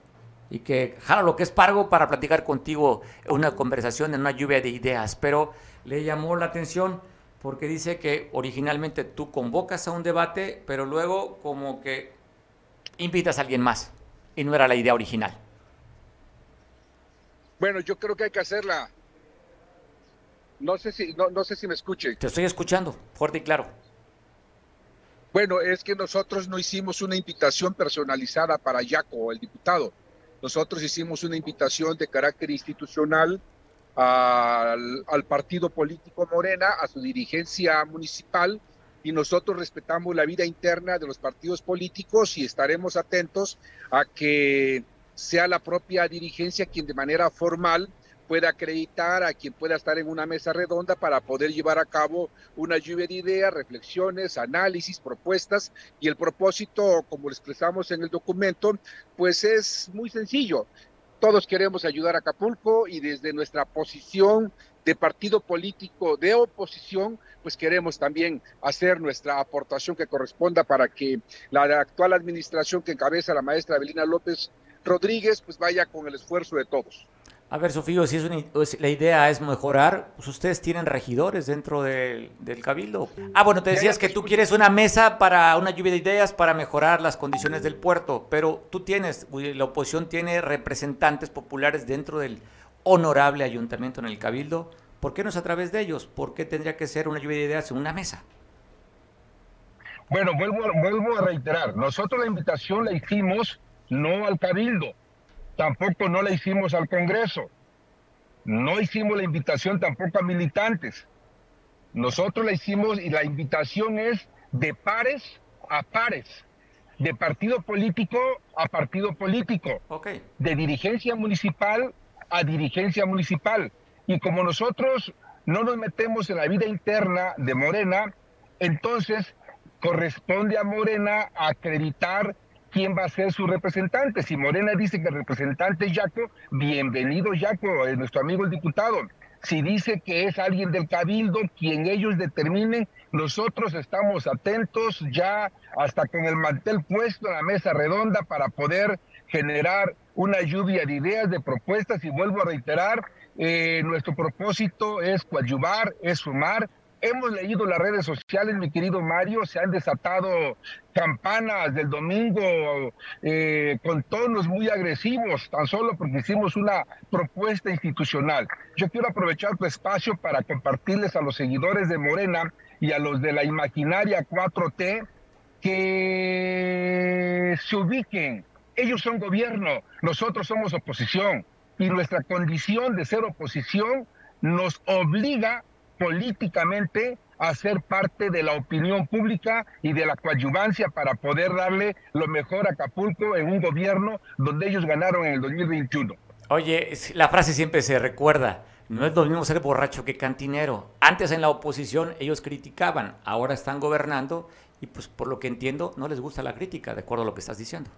Y que jala lo que es pargo para platicar contigo una conversación, en una lluvia de ideas. Pero le llamó la atención porque dice que originalmente tú convocas a un debate, pero luego como que invitas a alguien más y no era la idea original. Bueno, yo creo que hay que hacerla. No sé si, no, sé si me escuche. Te estoy escuchando, fuerte y claro. Bueno, es que nosotros no hicimos una invitación personalizada para Yaco, el diputado. Nosotros hicimos una invitación de carácter institucional al, partido político Morena, a su dirigencia municipal, y nosotros respetamos la vida interna de los partidos políticos y estaremos atentos a que sea la propia dirigencia quien de manera formal pueda acreditar a quien pueda estar en una mesa redonda para poder llevar a cabo una lluvia de ideas, reflexiones, análisis, propuestas y el propósito, como lo expresamos en el documento, pues es muy sencillo. Todos queremos ayudar a Acapulco y desde nuestra posición de partido político de oposición, pues queremos también hacer nuestra aportación que corresponda para que la actual administración que encabeza la maestra Evelina López Rodríguez, pues vaya con el esfuerzo de todos. A ver, Sofío, si es la idea es mejorar, pues ustedes tienen regidores dentro del, cabildo. Ah, bueno, te decías que tú quieres una mesa para una lluvia de ideas para mejorar las condiciones del puerto, pero tú tienes, la oposición tiene representantes populares dentro del honorable ayuntamiento en el cabildo. ¿Por qué no es a través de ellos? ¿Por qué tendría que ser una lluvia de ideas en una mesa? Bueno, vuelvo, vuelvo a reiterar, nosotros la invitación la hicimos no al cabildo, tampoco no la hicimos al Congreso. No hicimos la invitación tampoco a militantes. Nosotros la hicimos y la invitación es de pares a pares, de partido político a partido político, de dirigencia municipal a dirigencia municipal. Y como nosotros no nos metemos en la vida interna de Morena, entonces corresponde a Morena acreditar quién va a ser su representante. Si Morena dice que el representante es Yaco, bienvenido Yaco, eh, nuestro amigo el diputado. Si dice que es alguien del cabildo, quien ellos determinen, nosotros estamos atentos ya hasta con el mantel puesto en la mesa redonda para poder generar una lluvia de ideas, de propuestas y vuelvo a reiterar, eh, nuestro propósito es coadyuvar, es sumar, Hemos leído las redes sociales, mi querido Mario, se han desatado campanas del domingo eh, con tonos muy agresivos, tan solo porque hicimos una propuesta institucional. Yo quiero aprovechar tu espacio para compartirles a los seguidores de Morena y a los de la imaginaria 4T que se ubiquen. Ellos son gobierno, nosotros somos oposición y nuestra condición de ser oposición nos obliga políticamente a ser parte de la opinión pública y de la coadyuvancia para poder darle lo mejor a Acapulco en un gobierno donde ellos ganaron en el 2021. Oye, la frase siempre se recuerda, no es lo mismo ser borracho que cantinero. Antes en la oposición ellos criticaban, ahora están gobernando y pues por lo que entiendo no les gusta la crítica, de acuerdo a lo que estás diciendo.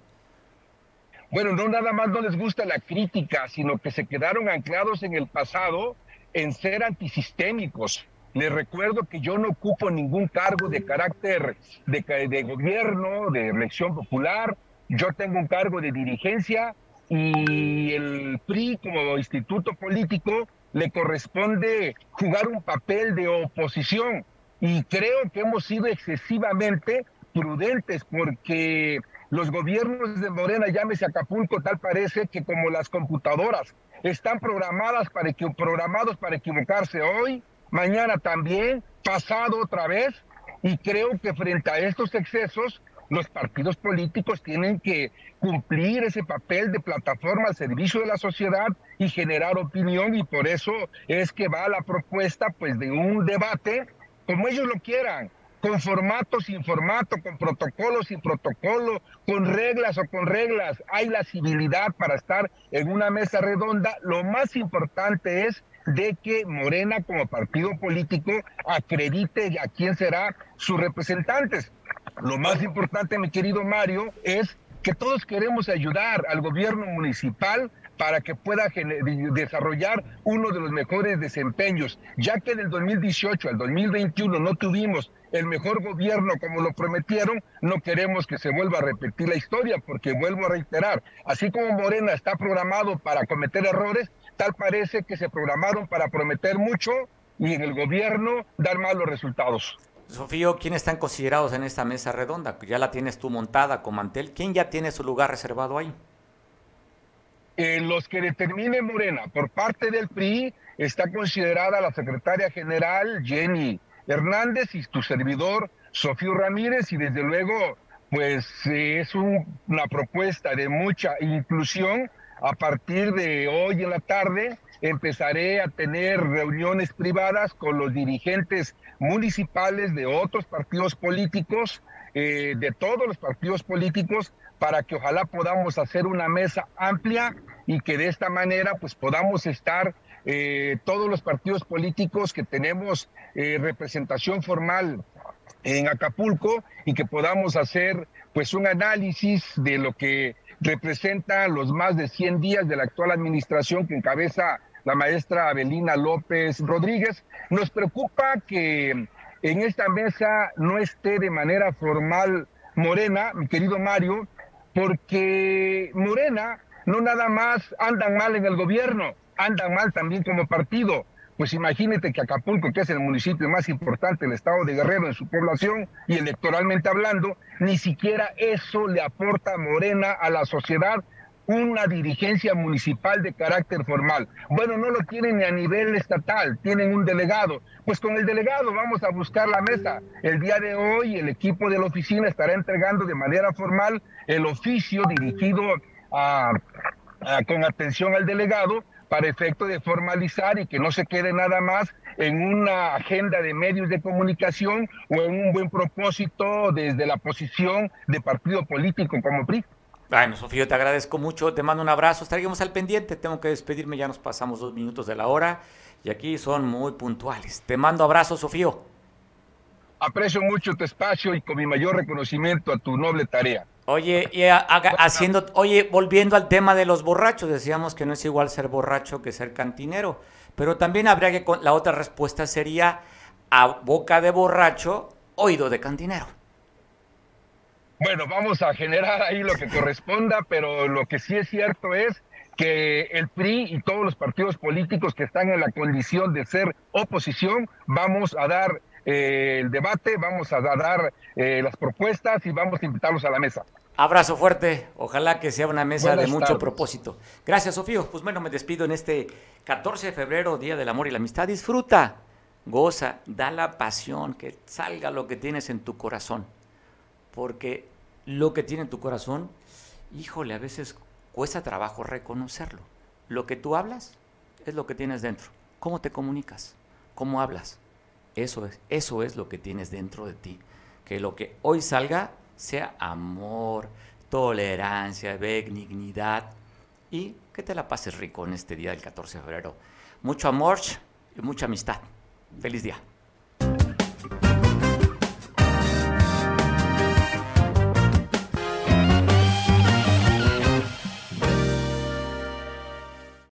Bueno, no nada más no les gusta la crítica, sino que se quedaron anclados en el pasado en ser antisistémicos. Les recuerdo que yo no ocupo ningún cargo de carácter de, de gobierno, de elección popular. Yo tengo un cargo de dirigencia y el PRI como instituto político le corresponde jugar un papel de oposición. Y creo que hemos sido excesivamente prudentes porque los gobiernos de Morena, llámese Acapulco, tal parece que como las computadoras están programadas para, programados para equivocarse hoy, mañana también, pasado otra vez, y creo que frente a estos excesos, los partidos políticos tienen que cumplir ese papel de plataforma al servicio de la sociedad y generar opinión y por eso es que va la propuesta pues de un debate como ellos lo quieran, con formato sin formato, con protocolo sin protocolo, con reglas o con reglas. Hay la civilidad para estar en una mesa redonda. Lo más importante es de que Morena como partido político acredite a quién será sus representantes. Lo más importante, mi querido Mario, es que todos queremos ayudar al gobierno municipal para que pueda desarrollar uno de los mejores desempeños, ya que del 2018 al 2021 no tuvimos el mejor gobierno como lo prometieron, no queremos que se vuelva a repetir la historia, porque vuelvo a reiterar, así como Morena está programado para cometer errores, tal parece que se programaron para prometer mucho y en el gobierno dar malos resultados. Sofío, ¿quiénes están considerados en esta mesa redonda? Ya la tienes tú montada con mantel. ¿Quién ya tiene su lugar reservado ahí? En los que determine Morena por parte del PRI está considerada la secretaria general Jenny Hernández y tu servidor Sofío Ramírez y desde luego pues es una propuesta de mucha inclusión. A partir de hoy en la tarde empezaré a tener reuniones privadas con los dirigentes municipales de otros partidos políticos, eh, de todos los partidos políticos, para que ojalá podamos hacer una mesa amplia y que de esta manera pues podamos estar eh, todos los partidos políticos que tenemos eh, representación formal en Acapulco y que podamos hacer pues un análisis de lo que representa los más de 100 días de la actual administración que encabeza la maestra Abelina López Rodríguez. Nos preocupa que en esta mesa no esté de manera formal Morena, mi querido Mario, porque Morena no nada más andan mal en el gobierno, andan mal también como partido. Pues imagínate que Acapulco, que es el municipio más importante del estado de Guerrero en su población y electoralmente hablando, ni siquiera eso le aporta a Morena a la sociedad una dirigencia municipal de carácter formal. Bueno, no lo tienen ni a nivel estatal, tienen un delegado. Pues con el delegado vamos a buscar la mesa. El día de hoy el equipo de la oficina estará entregando de manera formal el oficio dirigido a, con atención al delegado para efecto de formalizar y que no se quede nada más en una agenda de medios de comunicación o en un buen propósito desde la posición de partido político como PRI. Bueno, Sofío, te agradezco mucho, te mando un abrazo, estaríamos al pendiente, tengo que despedirme, ya nos pasamos dos minutos de la hora y aquí son muy puntuales. Te mando abrazo, Sofío. Aprecio mucho tu espacio y con mi mayor reconocimiento a tu noble tarea. Oye, y haciendo, oye, volviendo al tema de los borrachos, decíamos que no es igual ser borracho que ser cantinero, pero también habría que, la otra respuesta sería a boca de borracho, oído de cantinero. Bueno, vamos a generar ahí lo que corresponda, pero lo que sí es cierto es que el PRI y todos los partidos políticos que están en la condición de ser oposición, vamos a dar eh, el debate, vamos a dar eh, las propuestas y vamos a invitarlos a la mesa. Abrazo fuerte, ojalá que sea una mesa de mucho propósito. Gracias, Sofío. Pues bueno, me despido en este 14 de febrero, Día del Amor y la Amistad. Disfruta, goza, da la pasión, que salga lo que tienes en tu corazón. Porque lo que tiene en tu corazón, híjole, a veces cuesta trabajo reconocerlo. Lo que tú hablas es lo que tienes dentro. ¿Cómo te comunicas? ¿Cómo hablas? Eso es, eso es lo que tienes dentro de ti. Que lo que hoy salga sea amor, tolerancia, benignidad y que te la pases rico en este día del 14 de febrero. Mucho amor y mucha amistad. Feliz día.